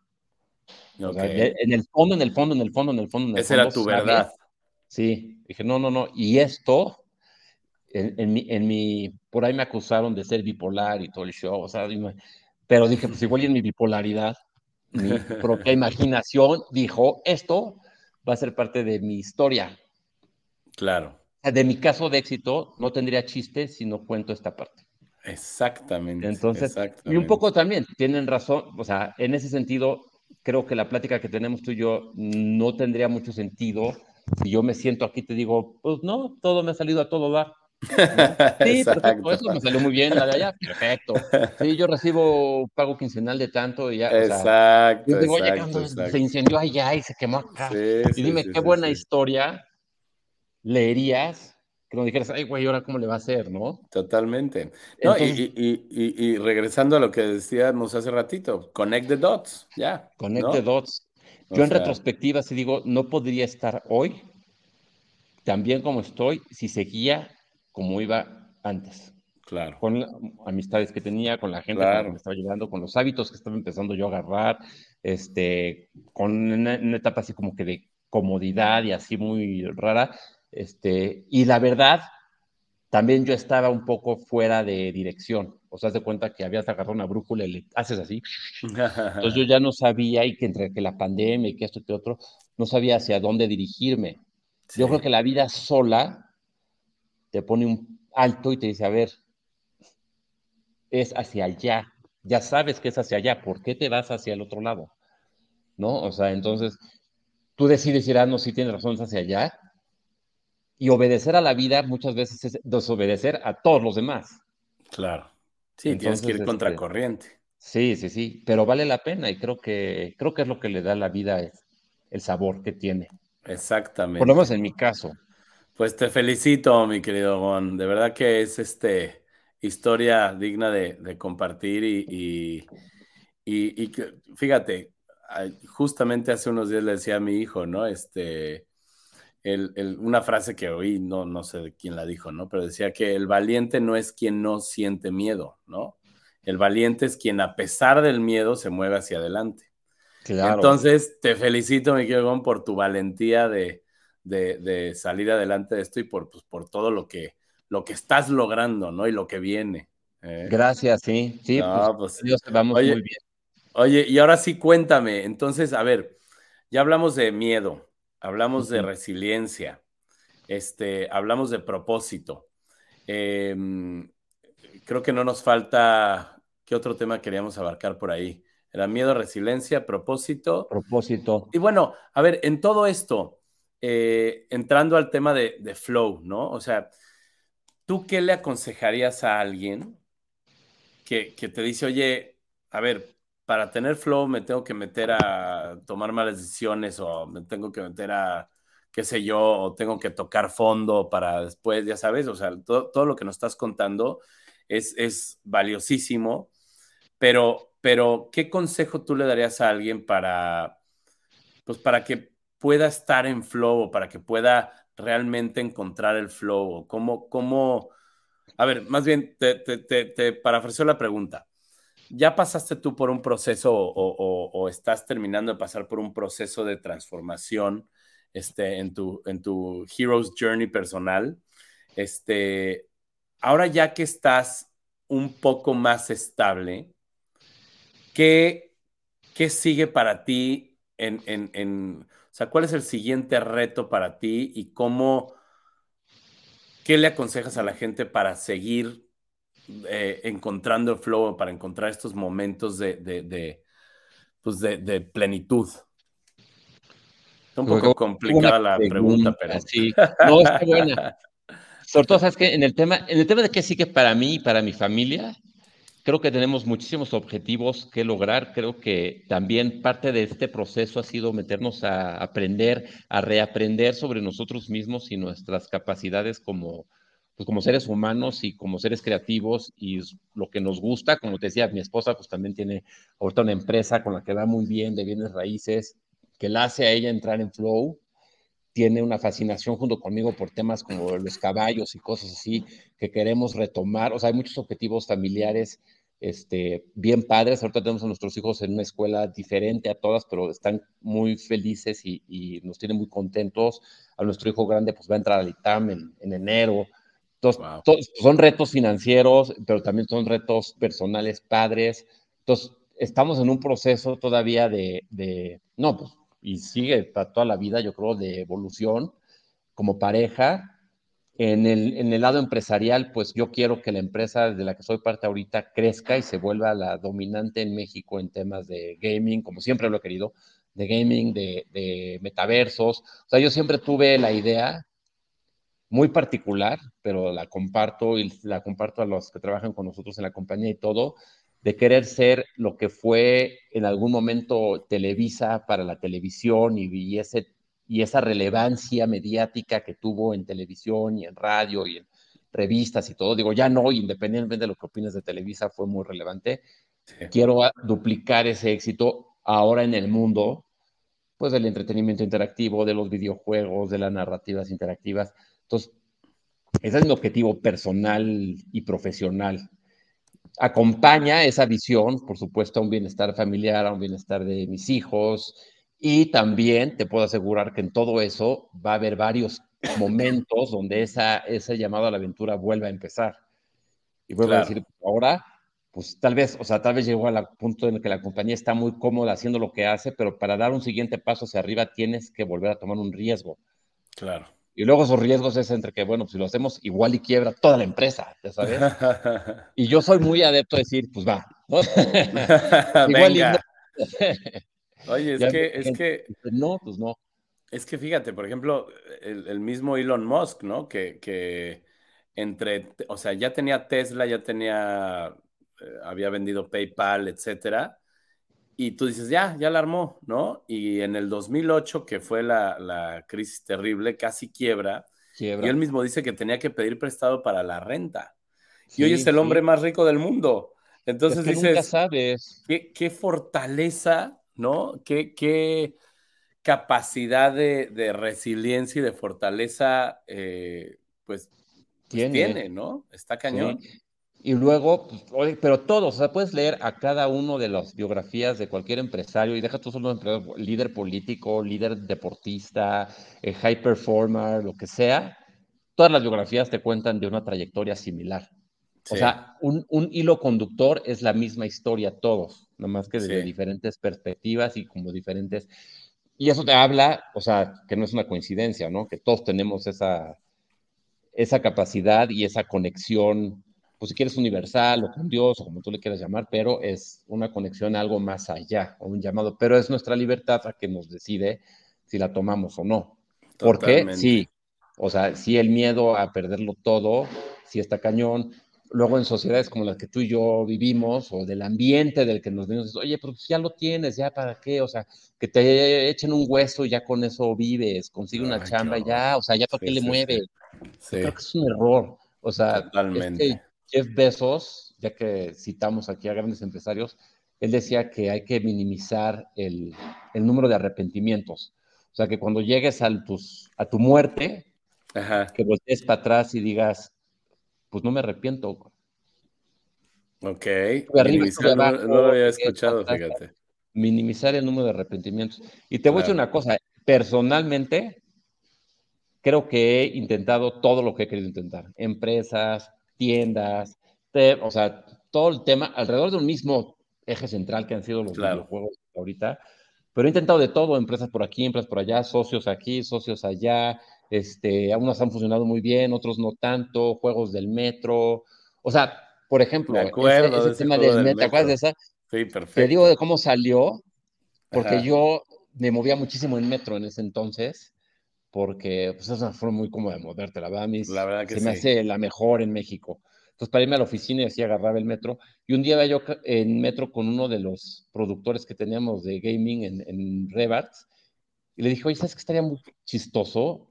en el fondo, en el fondo, en el fondo, en el fondo. En el Esa era tu verdad. Sí, dije, no, no, no. Y esto, en, mi, en, mi, por ahí me acusaron de ser bipolar y todo el show, o sea, pero dije, pues igual en mi bipolaridad, mi propia imaginación dijo, esto va a ser parte de mi historia. Claro. De mi caso de éxito, no tendría chiste si no cuento esta parte. Exactamente. Entonces, y un poco también, tienen razón, o sea, en ese sentido, creo que la plática que tenemos tú y yo no tendría mucho sentido si yo me siento aquí, te digo, pues no, todo me ha salido a todo dar. Sí, perfecto, eso me salió muy bien, la de allá, perfecto. Sí, yo recibo pago quincenal de tanto y ya. Exacto. O sea, digo, oye, se incendió allá y se quemó acá. y dime, qué buena historia leerías que nos dijeras, ay, güey, ahora cómo le va a hacer, ¿no? Totalmente. No, y, y, y, y, regresando a lo que decíamos hace ratito, connect the dots, ya. Connect the dots. Yo en retrospectiva, si digo, no podría estar hoy tan bien como estoy si seguía como iba antes. Claro. Con amistades que tenía, con la gente que me estaba llevando, con los hábitos que estaba empezando yo a agarrar, este, con una, etapa así como que de comodidad y así muy rara. Este, y la verdad, también yo estaba un poco fuera de dirección. O sea, de cuenta que habías agarrado una brújula y le haces así. Entonces yo ya no sabía y que entre que la pandemia y que esto y que otro, no sabía hacia dónde dirigirme. Yo creo que la vida sola te pone un alto y te dice, a ver, es hacia allá. Ya sabes que es hacia allá. ¿Por qué te vas hacia el otro lado? ¿No? O sea, entonces tú decides ir, ah, no, sí tienes razón, es hacia allá. Y obedecer a la vida muchas veces es desobedecer a todos los demás. Claro. Sí, tienes que ir este, contracorriente. Sí, sí, sí, pero vale la pena y creo que, creo que es lo que le da a la vida el sabor que tiene. Exactamente. Por lo menos en mi caso. Pues te felicito, mi querido Gon. De verdad que es este historia digna de, compartir y, y, y, fíjate, justamente hace unos días le decía a mi hijo, ¿no? Este, una frase que oí, no, no sé de quién la dijo, ¿no? Pero decía que el valiente no es quien no siente miedo, ¿no? El valiente es quien a pesar del miedo se mueve hacia adelante. Claro. Entonces, te felicito, mi querido Gon, por tu valentía de, de, salir adelante de esto y por, pues, por todo lo que, lo que estás logrando, ¿no? Y lo que viene. ¿eh? Gracias, sí, sí, pues, pues vamos muy bien. Oye, y ahora sí cuéntame, entonces, a ver, ya hablamos de miedo, hablamos de resiliencia, este, hablamos de propósito. Em, creo que no nos falta, ¿qué otro tema queríamos abarcar por ahí? Era miedo, resiliencia, propósito. Propósito. Y bueno, a ver, en todo esto, eh, entrando al tema de, de, flow, ¿no? O sea, ¿tú qué le aconsejarías a alguien que, que te dice, oye, a ver, para tener flow me tengo que meter a tomar malas decisiones o me tengo que meter a, qué sé yo, o tengo que tocar fondo para después, ya sabes, o sea, todo, lo que nos estás contando es, es valiosísimo, pero, pero ¿qué consejo tú le darías a alguien para, pues para que pueda estar en flow para que pueda realmente encontrar el flow? Cómo, cómo, a ver, más bien te, te, la pregunta ya pasaste tú por un proceso o, estás terminando de pasar por un proceso de transformación este, en, tu, en tu Hero's Journey personal. Este, ahora ya que estás un poco más estable, ¿qué, qué sigue para ti en, en, en, sea, cuál es el siguiente reto para ti y cómo, qué le aconsejas a la gente para seguir eh, encontrando el flow, para encontrar estos momentos de, de, pues de, plenitud? un poco complicada la pregunta, pero. Sí, no, está buena. Sobre todo, ¿sabes que En el tema, en el tema de qué sigue para mí y para mi familia, creo que tenemos muchísimos objetivos que lograr. Creo que también parte de este proceso ha sido meternos a aprender, a reaprender sobre nosotros mismos y nuestras capacidades como, pues como seres humanos y como seres creativos y lo que nos gusta, como te decía, mi esposa pues también tiene ahorita una empresa con la que va muy bien de bienes raíces, que la hace a ella entrar en flow, tiene una fascinación junto conmigo por temas como los caballos y cosas así que queremos retomar, o sea, hay muchos objetivos familiares este, bien padres. Ahorita tenemos a nuestros hijos en una escuela diferente a todas, pero están muy felices y, y nos tienen muy contentos. A nuestro hijo grande, pues va a entrar al ITAM en, en enero. Entonces, son retos financieros, pero también son retos personales, padres. Entonces, estamos en un proceso todavía de, de, no, pues, y sigue para toda la vida, yo creo, de evolución como pareja. En el, en el lado empresarial, pues yo quiero que la empresa de la que soy parte ahorita crezca y se vuelva la dominante en México en temas de gaming, como siempre lo he querido, de gaming, de, de metaversos. O sea, yo siempre tuve la idea muy particular, pero la comparto y la comparto a los que trabajan con nosotros en la compañía y todo, de querer ser lo que fue en algún momento Televisa para la televisión y, ese, y esa relevancia mediática que tuvo en televisión y en radio y en revistas y todo. Digo, ya no, independientemente de lo que opines de Televisa, fue muy relevante. Quiero duplicar ese éxito ahora en el mundo, pues del entretenimiento interactivo, de los videojuegos, de las narrativas interactivas entonces, ese es mi objetivo personal y profesional. Acompaña esa visión, por supuesto, a un bienestar familiar, a un bienestar de mis hijos. Y también te puedo asegurar que en todo eso va a haber varios momentos donde esa, ese llamado a la aventura vuelva a empezar. Y vuelvo a decir, ahora, pues tal vez, o sea, tal vez llegó al punto en el que la compañía está muy cómoda haciendo lo que hace, pero para dar un siguiente paso hacia arriba tienes que volver a tomar un riesgo. Claro. Y luego esos riesgos es entre que, bueno, pues si lo hacemos igual y quiebra toda la empresa, ya sabes. y yo soy muy adepto a decir, pues va. igual Y Oye, es que, es que... No, pues no. Es que fíjate, por ejemplo, el, mismo Elon Musk, ¿no? Que, que, entre, o sea, ya tenía Tesla, ya tenía, eh, había vendido PayPal, etcétera y tú dices, ya, ya la armó, ¿no? Y en el 2008, que fue la, crisis terrible, casi quiebra, Y él mismo dice que tenía que pedir prestado para la renta. y hoy es el hombre más rico del mundo. Entonces dices, nunca sabes. Qué, fortaleza, ¿no? Qué, qué capacidad de, resiliencia y de fortaleza, eh, pues, pues tiene. ¿no? Está cañón. Y luego, pero todos, o sea, puedes leer a cada uno de las biografías de cualquier empresario y deja tú solo líder político, líder deportista, eh, high performer, lo que sea. Todas las biografías te cuentan de una trayectoria similar. O sea, un, hilo conductor es la misma historia todos, nada más que desde diferentes perspectivas y como diferentes... Y eso te habla, o sea, que no es una coincidencia, ¿no? Que todos tenemos esa, esa capacidad y esa conexión pues si quieres universal o con Dios o como tú le quieras llamar, pero es una conexión a algo más allá, o un llamado, pero es nuestra libertad la que nos decide si la tomamos o no. Porque sí, o sea, sí el miedo a perderlo todo, sí está cañón. Luego en sociedades como las que tú y yo vivimos, o del ambiente del que nos venimos, oye, pues ya lo tienes, ya para qué, o sea, que te echen un hueso, ya con eso vives, consigue una chamba, ya, o sea, ya para qué le mueve. Creo que es un error. O sea, Totalmente. Jeff Bezos, ya que citamos aquí a grandes empresarios, él decía que hay que minimizar el, número de arrepentimientos. O sea, que cuando llegues a, a tu muerte, que voltees para atrás y digas, pues no me arrepiento. Ok. Minimizar, no, lo había escuchado, fíjate. Minimizar el número de arrepentimientos. Y te voy a decir una cosa, personalmente, creo que he intentado todo lo que he querido intentar. Empresas, tiendas, o sea, todo el tema alrededor de un mismo eje central que han sido los videojuegos ahorita. Pero he intentado de todo, empresas por aquí, empresas por allá, socios aquí, socios allá. Este, algunos han funcionado muy bien, otros no tanto, juegos del metro. O sea, por ejemplo, ese, tema del, metro, ¿te acuerdas de esa? Sí, perfecto. Te digo de cómo salió, porque yo me movía muchísimo en metro en ese entonces porque pues, es una forma muy cómoda de moverte, la verdad, la verdad que se me hace la mejor en México. Entonces, para irme a la oficina y así agarraba el metro. Y un día iba yo en metro con uno de los productores que teníamos de gaming en, en Rebats, y le dije, oye, ¿sabes qué estaría muy chistoso?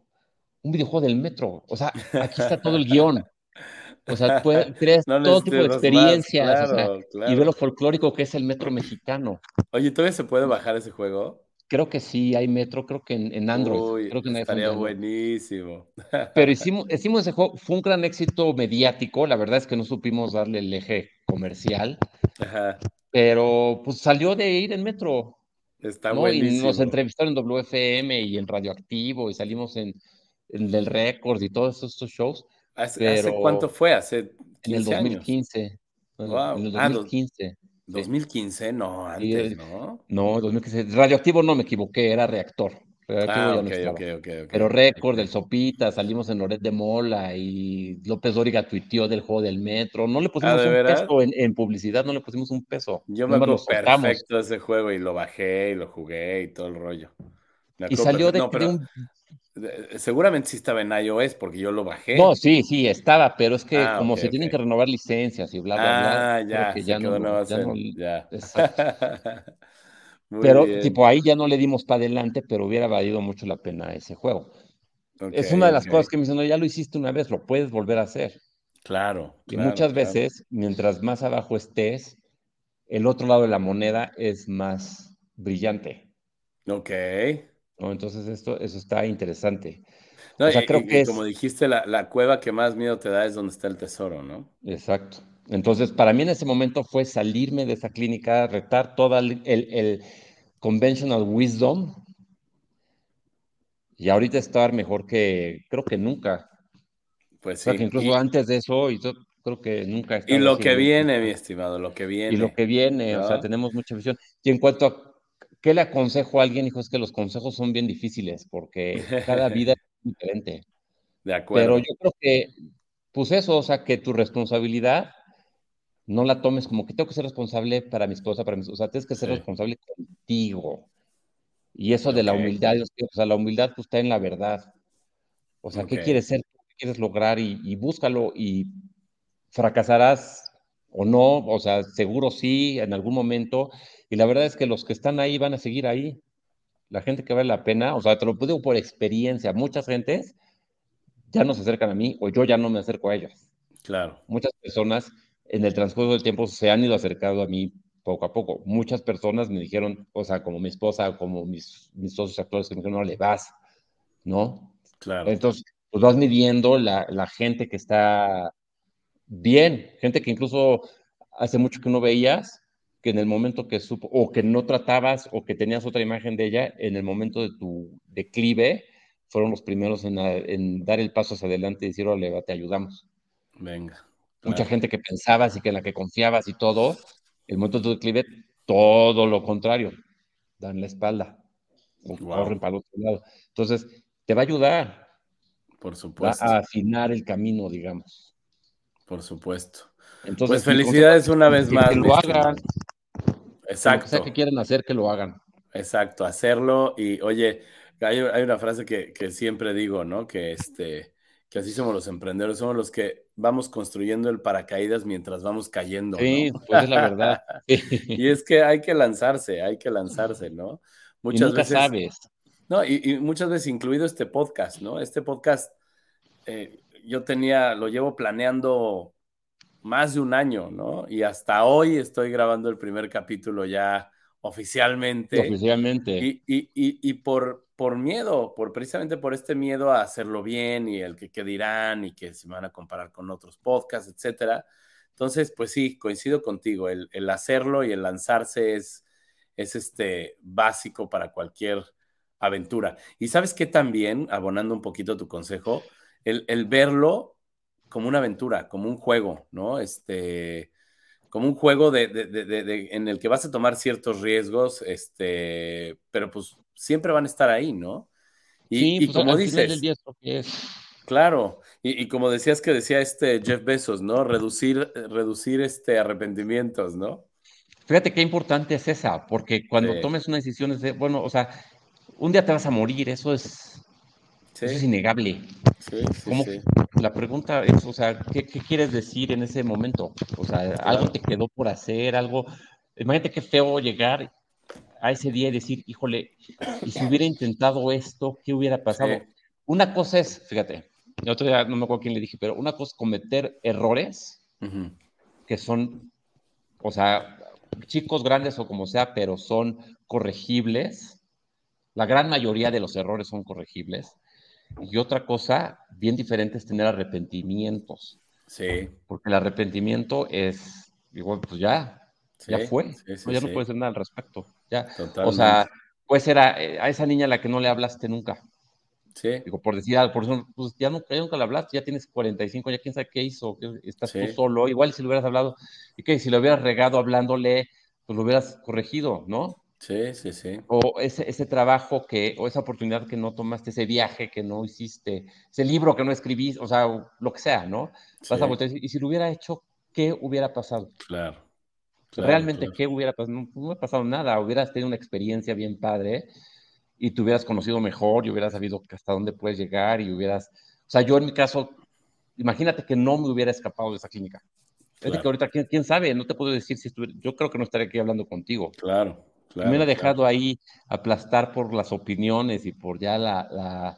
Un videojuego del metro. O sea, aquí está todo el guion. O sea, crees todo tipo de experiencias y ve lo folclórico que es el metro mexicano. Oye, ¿todavía se puede bajar ese juego? Creo que sí, hay Metro, creo que en, Android. creo que estaría buenísimo. Pero hicimos, hicimos ese juego, fue un gran éxito mediático, la verdad es que no supimos darle el eje comercial, Ajá. pero pues salió de ir en Metro. Está buenísimo. Y nos entrevistaron en WFM y en Radioactivo y salimos en, en el Record y todos estos shows. ¿Hace, cuánto fue? ¿Hace 15 En el 2015. Wow. En el 2015. 2015, no, antes, ¿no? No, 2015. Radioactivo no me equivoqué, era reactor. ah, okay, okay, okay, Pero récord, del Sopita, salimos en Loret de Mola y López Dóriga tuiteó del juego del metro. No le pusimos ah, un peso en, publicidad, no le pusimos un peso. Yo me acuerdo perfecto ese juego y lo bajé y lo jugué y todo el rollo. y salió de, un Seguramente sí estaba en iOS porque yo lo bajé. No, sí, sí, estaba, pero es que ah, como se tienen que renovar licencias y bla, bla, bla. Ah, ya, ya, no, ya pero, tipo, ahí ya no le dimos para adelante, pero hubiera valido mucho la pena ese juego. es una de las cosas que me dicen, no, ya lo hiciste una vez, lo puedes volver a hacer. Claro. Y muchas veces, mientras más abajo estés, el otro lado de la moneda es más brillante. Ok. Entonces, esto, eso está interesante. o sea, creo que como dijiste, la, cueva que más miedo te da es donde está el tesoro, ¿no? Exacto. Entonces, para mí en ese momento fue salirme de esa clínica, retar todo el, el, conventional wisdom y ahorita estar mejor que, creo que nunca. Pues sí. incluso antes de eso, y yo creo que nunca. Y lo que viene, mi estimado, lo que viene. Y lo que viene, o sea, tenemos mucha visión. Y en cuanto a ¿qué le aconsejo a alguien? Hijo, es que los consejos son bien difíciles porque cada vida es diferente. De acuerdo. Pero yo creo que, pues eso, o sea, que tu responsabilidad no la tomes como que tengo que ser responsable para mi esposa, para mis, o sea, tienes que ser responsable contigo. Y eso de la humildad, o sea, la humildad pues, está en la verdad. O sea, ¿qué quieres ser? ¿Qué quieres lograr? Y, y búscalo y fracasarás o no, o sea, seguro sí, en algún momento, y la verdad es que los que están ahí van a seguir ahí. La gente que vale la pena, o sea, te lo digo por experiencia, muchas gentes ya no se acercan a mí o yo ya no me acerco a ellas. Claro. Muchas personas en el transcurso del tiempo se han ido acercando a mí poco a poco. Muchas personas me dijeron, o sea, como mi esposa, como mis, mis socios actores, que me dijeron, no le vas, ¿no? Claro. Entonces, pues vas midiendo la, la gente que está bien, gente que incluso hace mucho que no veías, que en el momento que supo, o que no tratabas, o que tenías otra imagen de ella, en el momento de tu declive, fueron los primeros en, en dar el paso hacia adelante y decir, ole, te ayudamos. Venga. Claro. Mucha gente que pensabas y que en la que confiabas y todo, el momento de tu declive, todo lo contrario, dan la espalda, o wow. corren para el otro lado. Entonces, te va a ayudar. Por supuesto. Va a afinar el camino, digamos. Por supuesto. Entonces, pues felicidades una vez que, más. Que lo hagan. Exacto. O sea, que quieren hacer, que lo hagan. Exacto, hacerlo. Y oye, hay, hay una frase que, que, siempre digo, ¿no? Que, este, que así somos los emprendedores, somos los que vamos construyendo el paracaídas mientras vamos cayendo. Sí, ¿no? pues es la verdad. y es que hay que lanzarse, hay que lanzarse, ¿no? Muchas y nunca veces. sabes. No, y, y, muchas veces incluido este podcast, ¿no? Este podcast, eh, yo tenía, lo llevo planeando más de un año, ¿no? Y hasta hoy estoy grabando el primer capítulo ya oficialmente. Oficialmente. Y, y, y, y, por, por miedo, por precisamente por este miedo a hacerlo bien y el que, que dirán y que se van a comparar con otros podcasts, etcétera. Entonces, pues sí, coincido contigo, el, el hacerlo y el lanzarse es, es este básico para cualquier aventura. Y sabes que también, abonando un poquito tu consejo, el, el verlo como una aventura, como un juego, ¿no? Este, como un juego de, de, de, en el que vas a tomar ciertos riesgos, este, pero pues siempre van a estar ahí, ¿no? Y, sí, y pues como dices, día es. claro, y, y, como decías que decía este Jeff Bezos, ¿no? Reducir, reducir este arrepentimientos, ¿no? Fíjate qué importante es esa, porque cuando sí. tomes una decisión es de, bueno, o sea, un día te vas a morir, eso es, sí. eso es innegable. Sí, sí, ¿Cómo, sí. La pregunta es, o sea, ¿qué, ¿qué, quieres decir en ese momento? O sea, claro. algo te quedó por hacer, algo... Imagínate qué feo llegar a ese día y decir, híjole, y si hubiera intentado esto, ¿qué hubiera pasado? Una cosa es, fíjate, el otro día no me acuerdo quién le dije, pero una cosa es cometer errores uh -huh. que son, o sea, chicos, grandes o como sea, pero son corregibles. La gran mayoría de los errores son corregibles. Y otra cosa bien diferente es tener arrepentimientos. Sí. Porque el arrepentimiento es, igual, pues ya, sí, ya fue. Sí, sí, ya no puedes hacer nada al respecto. Ya. Totalmente. O sea, puede ser a, a, esa niña a la que no le hablaste nunca. Sí. Digo, por decir algo, por eso, pues ya, no, ya nunca le hablaste, ya tienes 45, ya quién sabe qué hizo, estás tú solo. Igual si le hubieras hablado, y que si le hubieras regado hablándole, pues lo hubieras corregido, ¿no? Sí, sí, sí. O ese, ese, trabajo que, o esa oportunidad que no tomaste, ese viaje que no hiciste, ese libro que no escribiste, o sea, lo que sea, ¿no? Sí. Vas a voltear y, y si lo hubiera hecho, ¿qué hubiera pasado? Claro. claro Realmente, claro. ¿qué hubiera pasado? No, no, hubiera pasado nada, hubieras tenido una experiencia bien padre y te hubieras conocido mejor y hubieras sabido hasta dónde puedes llegar y hubieras, o sea, yo en mi caso, imagínate que no me hubiera escapado de esa clínica. Claro. Es que ahorita, ¿quién, ¿quién, sabe? No te puedo decir si estuviera, yo creo que no estaría aquí hablando contigo. Claro. Claro, me hubiera dejado claro. ahí aplastar por las opiniones y por ya la... la...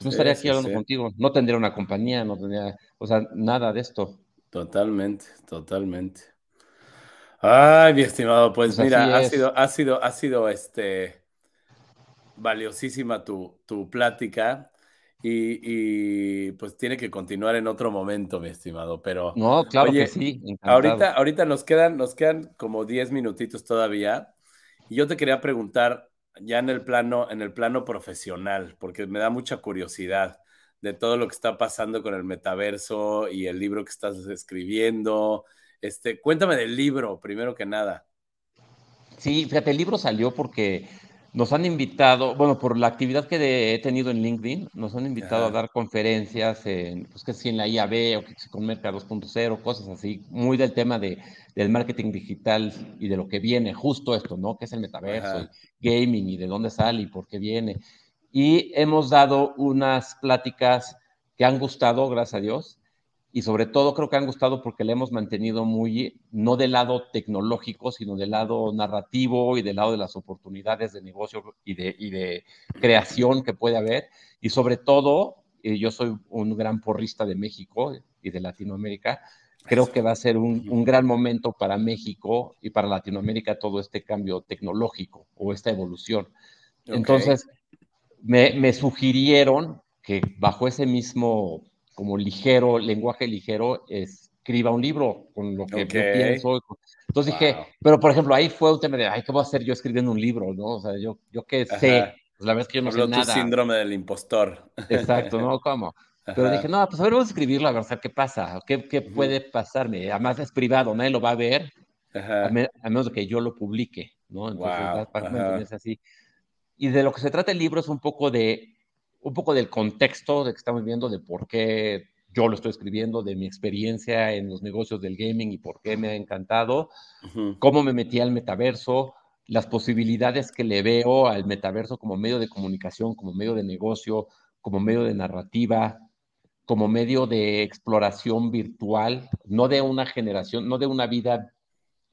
no estaría aquí sí, hablando sí. contigo, no tendría una compañía, no tendría, o sea, nada de esto. Totalmente, totalmente. Ay, mi estimado, pues, pues mira, ha sido, ha sido, ha sido este valiosísima tu, tu plática. Y, y, pues tiene que continuar en otro momento, mi estimado. Pero no, claro oye, que sí. Ahorita, ahorita nos quedan, nos quedan como 10 minutitos todavía. Yo te quería preguntar ya en el plano, en el plano profesional, porque me da mucha curiosidad de todo lo que está pasando con el metaverso y el libro que estás escribiendo. Este, cuéntame del libro, primero que nada. Sí, fíjate, el libro salió porque nos han invitado, bueno, por la actividad que he tenido en LinkedIn, nos han invitado Ajá. a dar conferencias en, pues que si en la IAB o que con Merca 2.0, cosas así, muy del tema de, del marketing digital y de lo que viene, justo esto, ¿no? Que es el metaverso, y gaming y de dónde sale y por qué viene. Y hemos dado unas pláticas que han gustado, gracias a Dios, y sobre todo creo que han gustado porque le hemos mantenido muy, no del lado tecnológico, sino del lado narrativo y del lado de las oportunidades de negocio y de, y de creación que puede haber, y sobre todo, y yo soy un gran porrista de México y de Latinoamérica, creo que va a ser un, gran momento para México y para Latinoamérica todo este cambio tecnológico o esta evolución. Entonces, me, sugirieron que bajo ese mismo, como ligero, lenguaje ligero, escriba un libro con lo que yo pienso. Entonces dije, pero por ejemplo, ahí fue un tema de, ay, ¿qué voy a hacer yo escribiendo un libro? ¿no? O sea, yo, yo qué sé, pues la verdad es que yo no sé nada. síndrome del impostor. Exacto, ¿no? ¿Cómo? Pero dije, no, pues a ver, vamos a escribirlo, a ver, qué pasa, qué, qué puede pasarme. Además es privado, nadie lo va a ver, a, menos de que yo lo publique, ¿no? Entonces, wow. es así. Y de lo que se trata el libro es un poco de, un poco del contexto de que estamos viendo, de por qué yo lo estoy escribiendo, de mi experiencia en los negocios del gaming y por qué me ha encantado, cómo me metí al metaverso, las posibilidades que le veo al metaverso como medio de comunicación, como medio de negocio, como medio de narrativa, como medio de exploración virtual, no de una generación, no de una vida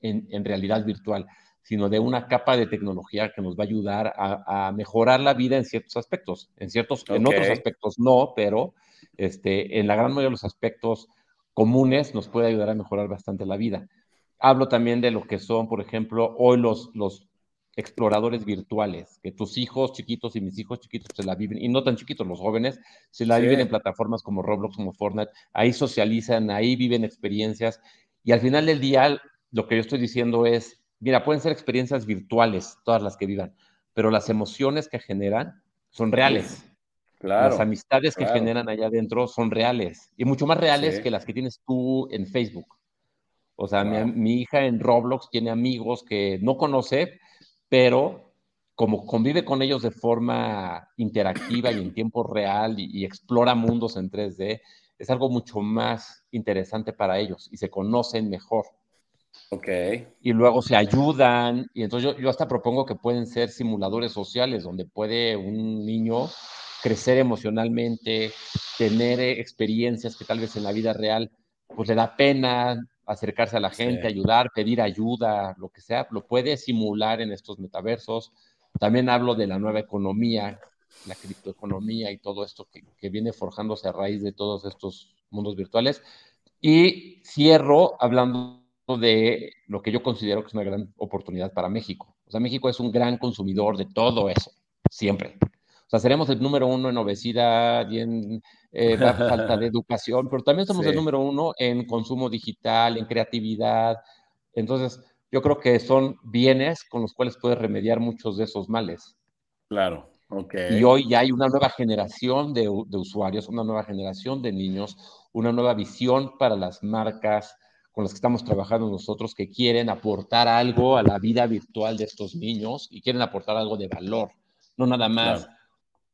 en, en realidad virtual, sino de una capa de tecnología que nos va a ayudar a, mejorar la vida en ciertos aspectos. En ciertos, en otros aspectos no, pero este, en la gran mayoría de los aspectos comunes nos puede ayudar a mejorar bastante la vida. Hablo también de lo que son, por ejemplo, hoy los, los exploradores virtuales, que tus hijos chiquitos y mis hijos chiquitos se la viven, y no tan chiquitos, los jóvenes, se la viven en plataformas como Roblox, como Fortnite, ahí socializan, ahí viven experiencias, y al final del día, lo que yo estoy diciendo es, mira, pueden ser experiencias virtuales, todas las que vivan, pero las emociones que generan son reales. Claro, las amistades que generan allá adentro son reales y mucho más reales que las que tienes tú en Facebook. O sea, mi, hija en Roblox tiene amigos que no conoce, pero como convive con ellos de forma interactiva y en tiempo real y, explora mundos en 3D, es algo mucho más interesante para ellos y se conocen mejor. Ok. Y luego se ayudan, y entonces yo, yo hasta propongo que pueden ser simuladores sociales, donde puede un niño crecer emocionalmente, tener experiencias que tal vez en la vida real pues le da pena, acercarse a la gente, ayudar, pedir ayuda, lo que sea, lo puede simular en estos metaversos. También hablo de la nueva economía, la criptoeconomía y todo esto que, que viene forjándose a raíz de todos estos mundos virtuales. Y cierro hablando de lo que yo considero que es una gran oportunidad para México. O sea, México es un gran consumidor de todo eso, siempre. O sea, seremos el número uno en obesidad y en eh, falta de educación, pero también somos el número uno en consumo digital, en creatividad. Entonces, yo creo que son bienes con los cuales puedes remediar muchos de esos males. Claro, ok. Y hoy ya hay una nueva generación de, de usuarios, una nueva generación de niños, una nueva visión para las marcas con las que estamos trabajando nosotros que quieren aportar algo a la vida virtual de estos niños y quieren aportar algo de valor, no nada más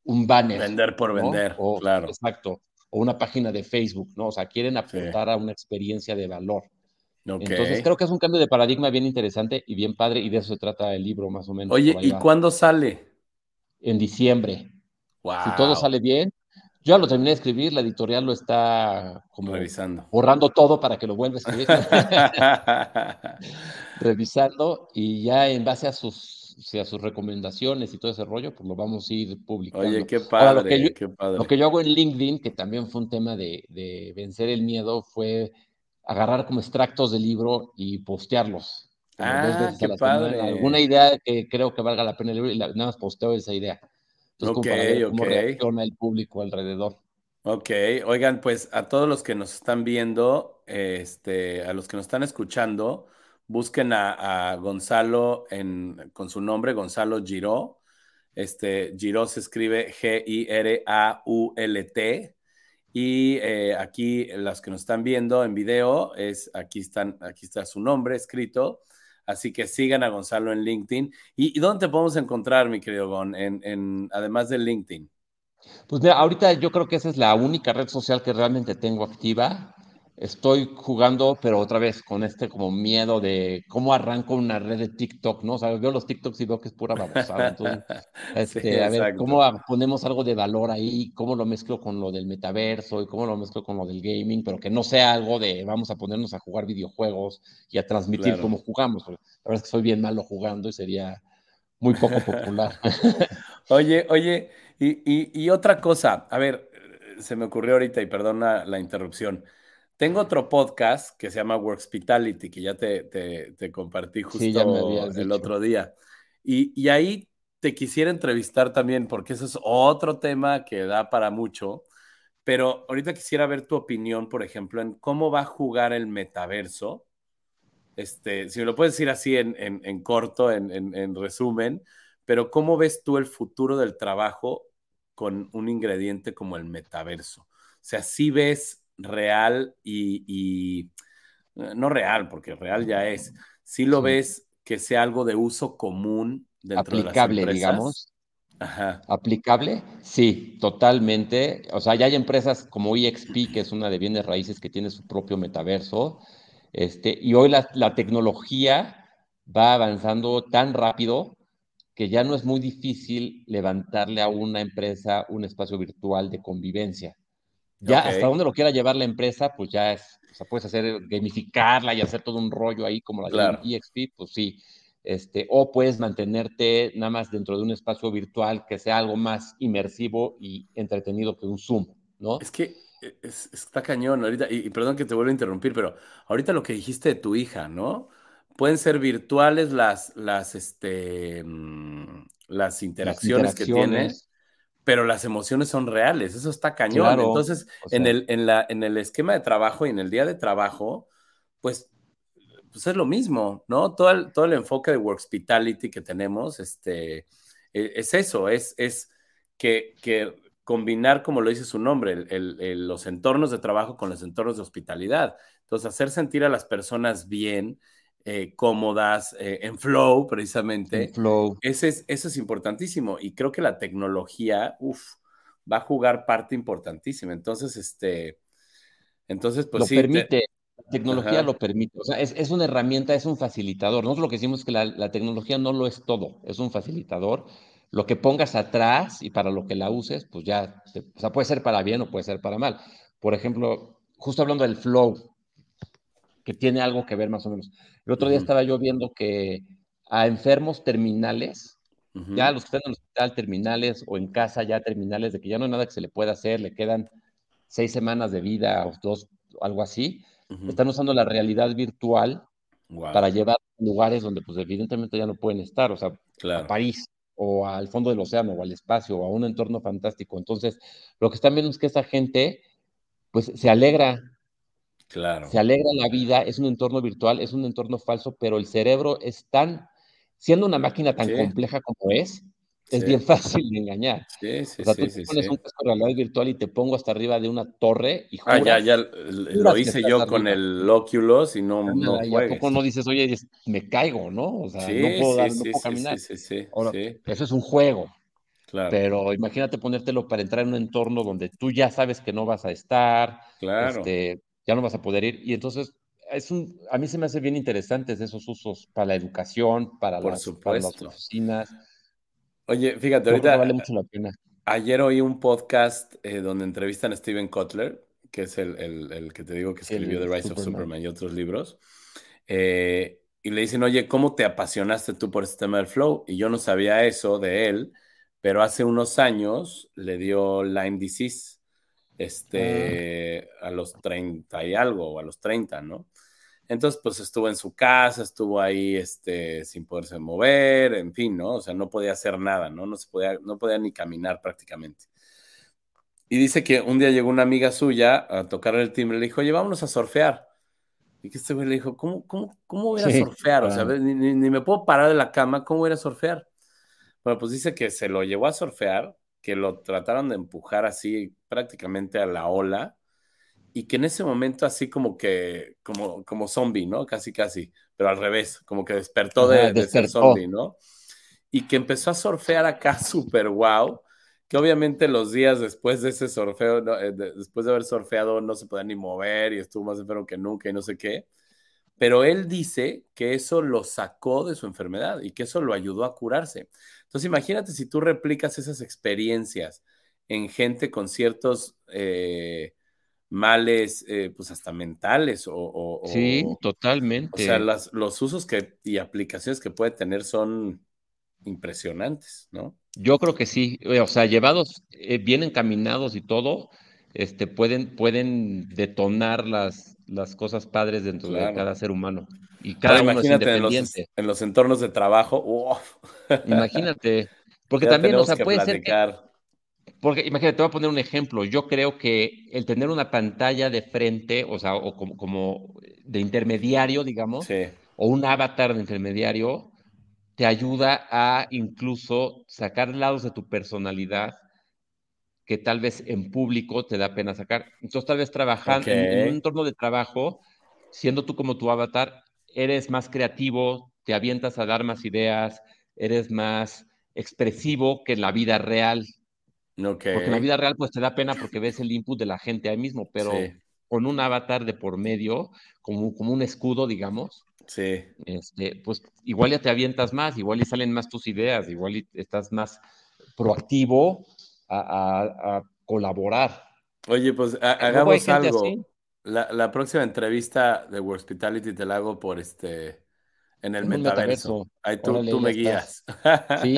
un banner. Vender por vender, o, claro. Exacto. O una página de Facebook, ¿no? O sea, quieren aportar a una experiencia de valor. Entonces creo que es un cambio de paradigma bien interesante y bien padre y de eso se trata el libro más o menos. Oye, ¿y cuándo sale? En diciembre. Si todo sale bien, yo ya lo terminé de escribir, la editorial lo está como revisando. Borrando todo para que lo vuelva a escribir. Revisando y ya en base a sus a sus recomendaciones y todo ese rollo, pues lo vamos a ir publicando. Oye, qué padre, lo que yo, qué padre. Lo que yo hago en LinkedIn, que también fue un tema de, de vencer el miedo, fue agarrar como extractos del libro y postearlos. Ah, qué padre. Alguna idea que creo que valga la pena el libro y nada más posteo esa idea. Entonces, okay, para ver cómo reacciona el público alrededor. Ok, oigan, pues a todos los que nos están viendo, este, a los que nos están escuchando, Busquen a, Gonzalo en, con su nombre, Gonzalo Giró. Este, Giró se escribe G-I-R-A-U-L-T. Y eh, aquí, los que nos están viendo en video, es, aquí, están, aquí está su nombre escrito. Así que sigan a Gonzalo en LinkedIn. ¿Y, dónde te podemos encontrar, mi querido Gon, en, en, además de LinkedIn? Pues mira, ahorita yo creo que esa es la única red social que realmente tengo activa estoy jugando, pero otra vez con este como miedo de cómo arranco una red de TikTok, ¿no? O sea, veo los TikToks y veo que es pura babosada. Entonces, este, a ver, ¿cómo ponemos algo de valor ahí? ¿Cómo lo mezclo con lo del metaverso y cómo lo mezclo con lo del gaming? Pero que no sea algo de vamos a ponernos a jugar videojuegos y a transmitir cómo jugamos. La verdad es que soy bien malo jugando y sería muy poco popular. oye, oye, y, y, y otra cosa, a ver, se me ocurrió ahorita y perdona la interrupción. Tengo otro podcast que se llama Workspitality, que ya te, te, compartí justo el otro día. Y, y, ahí te quisiera entrevistar también, porque eso es otro tema que da para mucho. Pero ahorita quisiera ver tu opinión, por ejemplo, en cómo va a jugar el metaverso. Este, si me lo puedes decir así en, en, en corto, en, en, resumen, pero ¿cómo ves tú el futuro del trabajo con un ingrediente como el metaverso? O sea, si ves real y, eh, no real, porque real ya es, si lo ves que sea algo de uso común dentro aplicable, de las digamos. Ajá. Aplicable, sí, totalmente. O sea, ya hay empresas como EXP, que es una de bienes raíces que tiene su propio metaverso. Este, y hoy la, la tecnología va avanzando tan rápido que ya no es muy difícil levantarle a una empresa un espacio virtual de convivencia. Ya hasta donde lo quiera llevar la empresa, pues ya es, o sea, puedes hacer, gamificarla y hacer todo un rollo ahí como la claro. de EXP, pues sí. Este, o puedes mantenerte nada más dentro de un espacio virtual que sea algo más inmersivo y entretenido que un Zoom, ¿no? Es que e, está cañón ahorita, y, perdón que te vuelva a interrumpir, pero ahorita lo que dijiste de tu hija, ¿no? Pueden ser virtuales las, las, este, mm, las interacciones, que tiene, pero las emociones son reales, eso está cañón. Entonces, en, el, en, la, en el esquema de trabajo y en el día de trabajo, pues, pues es lo mismo, ¿no? Todo el, todo el enfoque de Workspitality que tenemos este, e, es eso, es, es que, que combinar, como lo dice su nombre, el, los entornos de trabajo con los entornos de hospitalidad. Entonces, hacer sentir a las personas bien, eh, cómodas, eh, en flow precisamente. En flow. Ese es, eso es importantísimo y creo que la tecnología, uff, va a jugar parte importantísima. Entonces, este, entonces, pues lo sí. Permite. La tecnología lo permite, o sea, es, es, una herramienta, es un facilitador. Nosotros lo que decimos es que la, la, tecnología no lo es todo, es un facilitador. Lo que pongas atrás y para lo que la uses, pues ya, o sea, puede ser para bien o puede ser para mal. Por ejemplo, justo hablando del flow, que tiene algo que ver más o menos. El otro día estaba yo viendo que a enfermos terminales, ya los que están en el hospital terminales o en casa ya terminales, de que ya no hay nada que se le pueda hacer, le quedan seis semanas de vida o dos, algo así, están usando la realidad virtual para llevar a lugares donde pues evidentemente ya no pueden estar, o sea, a París o al fondo del océano o al espacio o a un entorno fantástico. Entonces, lo que están viendo es que esa gente pues se alegra Claro. Se alegra la vida, es un entorno virtual, es un entorno falso, pero el cerebro es tan, siendo una máquina tan compleja como es, es bien fácil de engañar. Sí, sí, o sea, tú te pones un casco de realidad virtual y te pongo hasta arriba de una torre y juras, Ah, ya, ya lo hice yo con el Oculus y no, no ¿Y a poco no dices, oye, me caigo, no? O sea, no puedo, dar, no puedo caminar. Sí, sí, Ahora, Eso es un juego. Claro. Pero imagínate ponértelo para entrar en un entorno donde tú ya sabes que no vas a estar. Claro. Este, ya no vas a poder ir. Y entonces, es un, a mí se me hace bien interesantes esos usos para la educación, para, las, oficinas. Oye, fíjate, ahorita vale mucho la pena. Ayer oí un podcast eh, donde entrevistan a Steven Kotler, que es el, el, que te digo que escribió The Rise of Superman y otros libros. Eh, y le dicen, oye, ¿cómo te apasionaste tú por este tema del flow? Y yo no sabía eso de él, pero hace unos años le dio Lyme disease este, a los 30 y algo, o a los 30, ¿no? Entonces, pues estuvo en su casa, estuvo ahí este, sin poderse mover, en fin, ¿no? O sea, no podía hacer nada, ¿no? No, se podía, no podía ni caminar prácticamente. Y dice que un día llegó una amiga suya a tocarle el timbre y le dijo, oye, vámonos a surfear. Y que este güey le dijo, ¿cómo, cómo, cómo voy a surfear? O sea, ni, ni, me puedo parar de la cama, ¿cómo voy a surfear? Bueno, pues dice que se lo llevó a surfear que lo trataron de empujar así prácticamente a la ola y que en ese momento así como que, como, como zombie, ¿no? Casi, casi, pero al revés, como que despertó de, ser zombie, ¿no? Y que empezó a surfear acá súper wow, que obviamente los días después de ese surfeo, eh, después de haber surfeado, no se podía ni mover y estuvo más enfermo que nunca y no sé qué. Pero él dice que eso lo sacó de su enfermedad y que eso lo ayudó a curarse. Entonces, imagínate si tú replicas esas experiencias en gente con ciertos eh, males, eh, pues hasta mentales o, Sí, totalmente. O sea, los usos que, y aplicaciones que puede tener son impresionantes, ¿no? Yo creo que sí, o sea, llevados, eh, bien encaminados y todo, este, pueden, pueden detonar las, las cosas padres dentro de cada ser humano. Y cada uno es independiente. En los, entornos de trabajo, Imagínate. Porque también, o sea, puede ser. porque imagínate, te voy a poner un ejemplo. Yo creo que el tener una pantalla de frente, o sea, o como, como de intermediario, digamos, o un avatar de intermediario, te ayuda a incluso sacar lados de tu personalidad que tal vez en público te da pena sacar. Entonces, tal vez trabajando en, un entorno de trabajo, siendo tú como tu avatar, eres más creativo, te avientas a dar más ideas, eres más expresivo que en la vida real. Porque en la vida real, pues te da pena porque ves el input de la gente ahí mismo, pero con un avatar de por medio, como, como un escudo, digamos. Sí. Este, pues igual ya te avientas más, igual y salen más tus ideas, igual y estás más proactivo a, colaborar. Oye, pues hagamos algo. La, próxima entrevista de Hospitality te la hago por este en el metaverso. Ahí tú, me guías. Sí,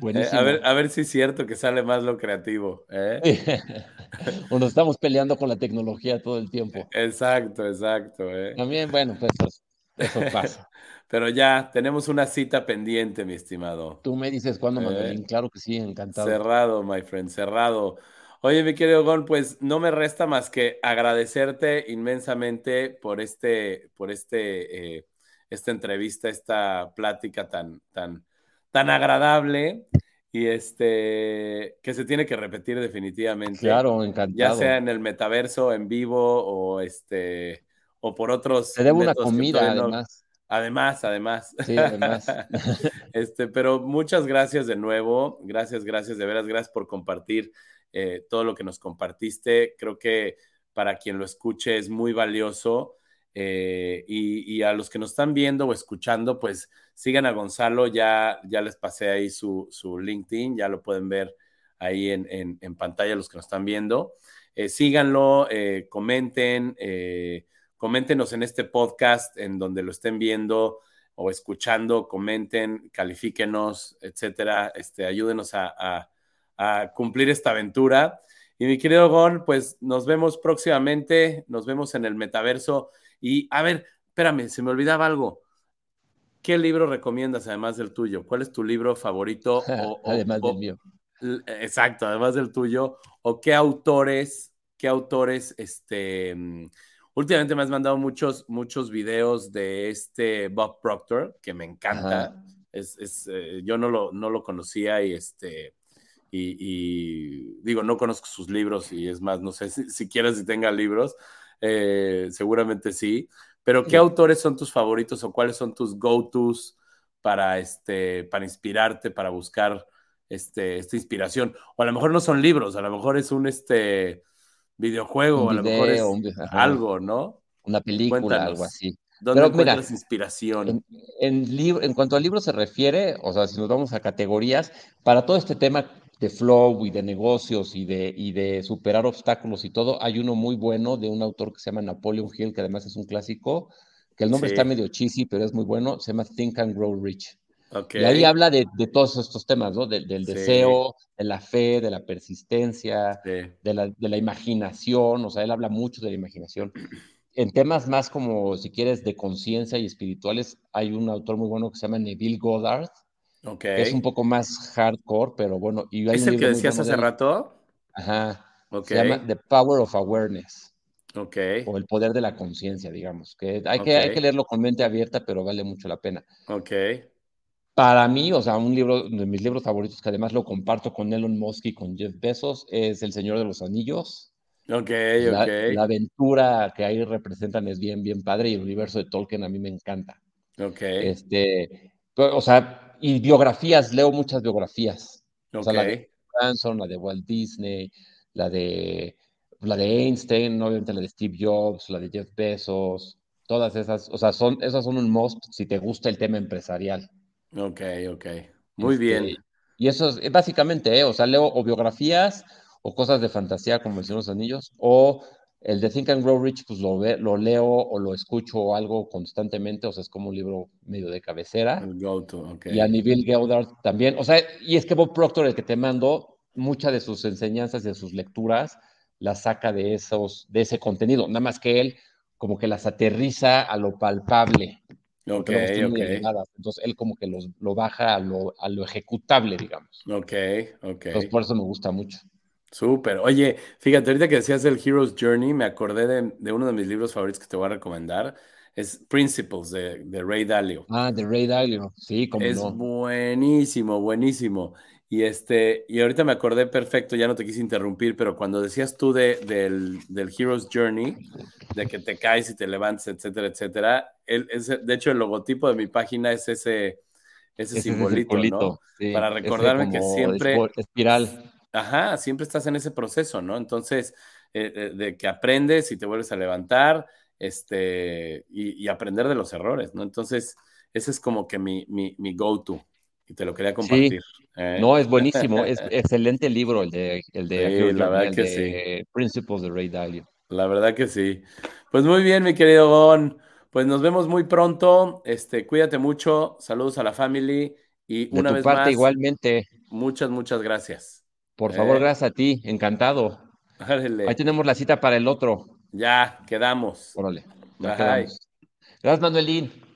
buenísimo. a, ver, a ver si es cierto que sale más lo creativo. ¿eh? o nos estamos peleando con la tecnología todo el tiempo. Exacto, exacto. ¿eh? También, bueno, pues eso, pasa. Pero ya, tenemos una cita pendiente, mi estimado. Tú me dices cuándo, ¿Eh? Claro que sí, encantado. Cerrado, my friend, cerrado. Oye, mi querido Gon, pues no me resta más que agradecerte inmensamente por este, por este, eh, esta entrevista, esta plática tan, tan, tan agradable y este que se tiene que repetir definitivamente. Claro, encantado. Ya sea en el metaverso, en vivo o este o por otros. Te debo una comida, además. Además, además. Sí, además. este, pero muchas gracias de nuevo. Gracias, gracias, de veras, gracias por compartir eh, todo lo que nos compartiste. Creo que para quien lo escuche es muy valioso. Eh, y, a los que nos están viendo o escuchando, pues sigan a Gonzalo. Ya, ya les pasé ahí su, su LinkedIn, ya lo pueden ver ahí en, en, pantalla los que nos están viendo. Eh, síganlo, comenten, coméntenos en este podcast, en donde lo estén viendo o escuchando, comenten, califíquenos, etcétera. Este, ayúdenos a a cumplir esta aventura. Y mi querido Gon, pues nos vemos próximamente, nos vemos en el metaverso. Y a ver, espérame, se me olvidaba algo. ¿Qué libro recomiendas además del tuyo? ¿Cuál es tu libro favorito? además del mío. Exacto, además del tuyo. ¿O qué autores, qué autores, este, últimamente me has mandado muchos, muchos videos de este Bob Proctor, que me encanta. Es, eh, yo no lo, no lo conocía y este, y, digo, no conozco sus libros y es más, no sé si, si quieres si tenga libros, eh, seguramente sí, pero ¿qué autores son tus favoritos o cuáles son tus go-tos para, este, para inspirarte, para buscar este, esta inspiración? O a lo mejor no son libros, a lo mejor es un este, videojuego, a lo mejor es algo, ¿no? Una película, algo así. ¿Dónde encuentras inspiración? En, en, en, cuanto al libro se refiere, o sea, si nos vamos a categorías, para todo este tema de flow y de negocios y de, y de superar obstáculos y todo. Hay uno muy bueno de un autor que se llama Napoleon Hill, que además es un clásico, que el nombre está medio cheesy, pero es muy bueno. Se llama Think and Grow Rich. Y ahí habla de, de, todos estos temas, ¿no? del deseo, de la fe, de la persistencia, de, la, de la imaginación. O sea, él habla mucho de la imaginación. En temas más como, si quieres, de conciencia y espirituales, hay un autor muy bueno que se llama Neville Goddard, es un poco más hardcore, pero bueno. Y ¿Es el que decías hace rato? Ajá. Se llama The Power of Awareness. Ok. O el poder de la conciencia, digamos. Que hay, que hay que leerlo con mente abierta, pero vale mucho la pena. Ok. Para mí, o sea, un libro de mis libros favoritos, que además lo comparto con Elon Musk y con Jeff Bezos, es El Señor de los Anillos. Ok, la, ok. La aventura que ahí representan es bien, bien padre y el universo de Tolkien a mí me encanta. Ok. Este, o sea, y biografías, leo muchas biografías. O sea, la de Branson, la de Walt Disney, la de, la de Einstein, obviamente la de Steve Jobs, la de Jeff Bezos, todas esas, o sea, son, esas son un must si te gusta el tema empresarial. Ok, ok. Muy este, bien. Y eso es básicamente, ¿eh? o sea, leo o biografías o cosas de fantasía como de los Anillos, o el de Think and Grow Rich, pues lo, lo leo o lo escucho algo constantemente, o sea, es como un libro medio de cabecera. Y a nivel Goddard también, o sea, y es que Bob Proctor, el que te mando, muchas de sus enseñanzas y de sus lecturas las saca de, esos, de ese contenido, nada más que él como que las aterriza a lo palpable. Ok, ok. Entonces él como que lo baja a lo, a lo, ejecutable, digamos. Ok, ok. Entonces por eso me gusta mucho. Súper. Oye, fíjate, ahorita que decías el Hero's Journey, me acordé de, de, uno de mis libros favoritos que te voy a recomendar. Es Principles de, de Ray Dalio. Ah, de Ray Dalio, sí, como Es buenísimo, buenísimo. Y, este, y ahorita me acordé perfecto, ya no te quise interrumpir, pero cuando decías tú de, del, del Hero's Journey, de que te caes y te levantas, etcétera, etcétera, el, de hecho el logotipo de mi página es ese, ese, simbolito, ¿no? Para recordarme que siempre... Espiral. Ajá, siempre estás en ese proceso, ¿no? Entonces, eh, eh, de que aprendes y te vuelves a levantar, este, y, aprender de los errores, ¿no? Entonces, ese es como que mi, mi, mi go-to y te lo quería compartir. ¿eh? No, es buenísimo, es excelente libro el de, el de, la verdad que sí. Principles de Ray Dalio. La verdad que sí. Pues muy bien, mi querido Gon. Pues nos vemos muy pronto. Este, cuídate mucho. Saludos a la family. Y una vez parte, más. igualmente. Muchas, muchas gracias. Por favor, ¿Eh? gracias a ti. Encantado. Ahí tenemos la cita para el otro. Ya, quedamos. Órale. Gracias, Manuelín.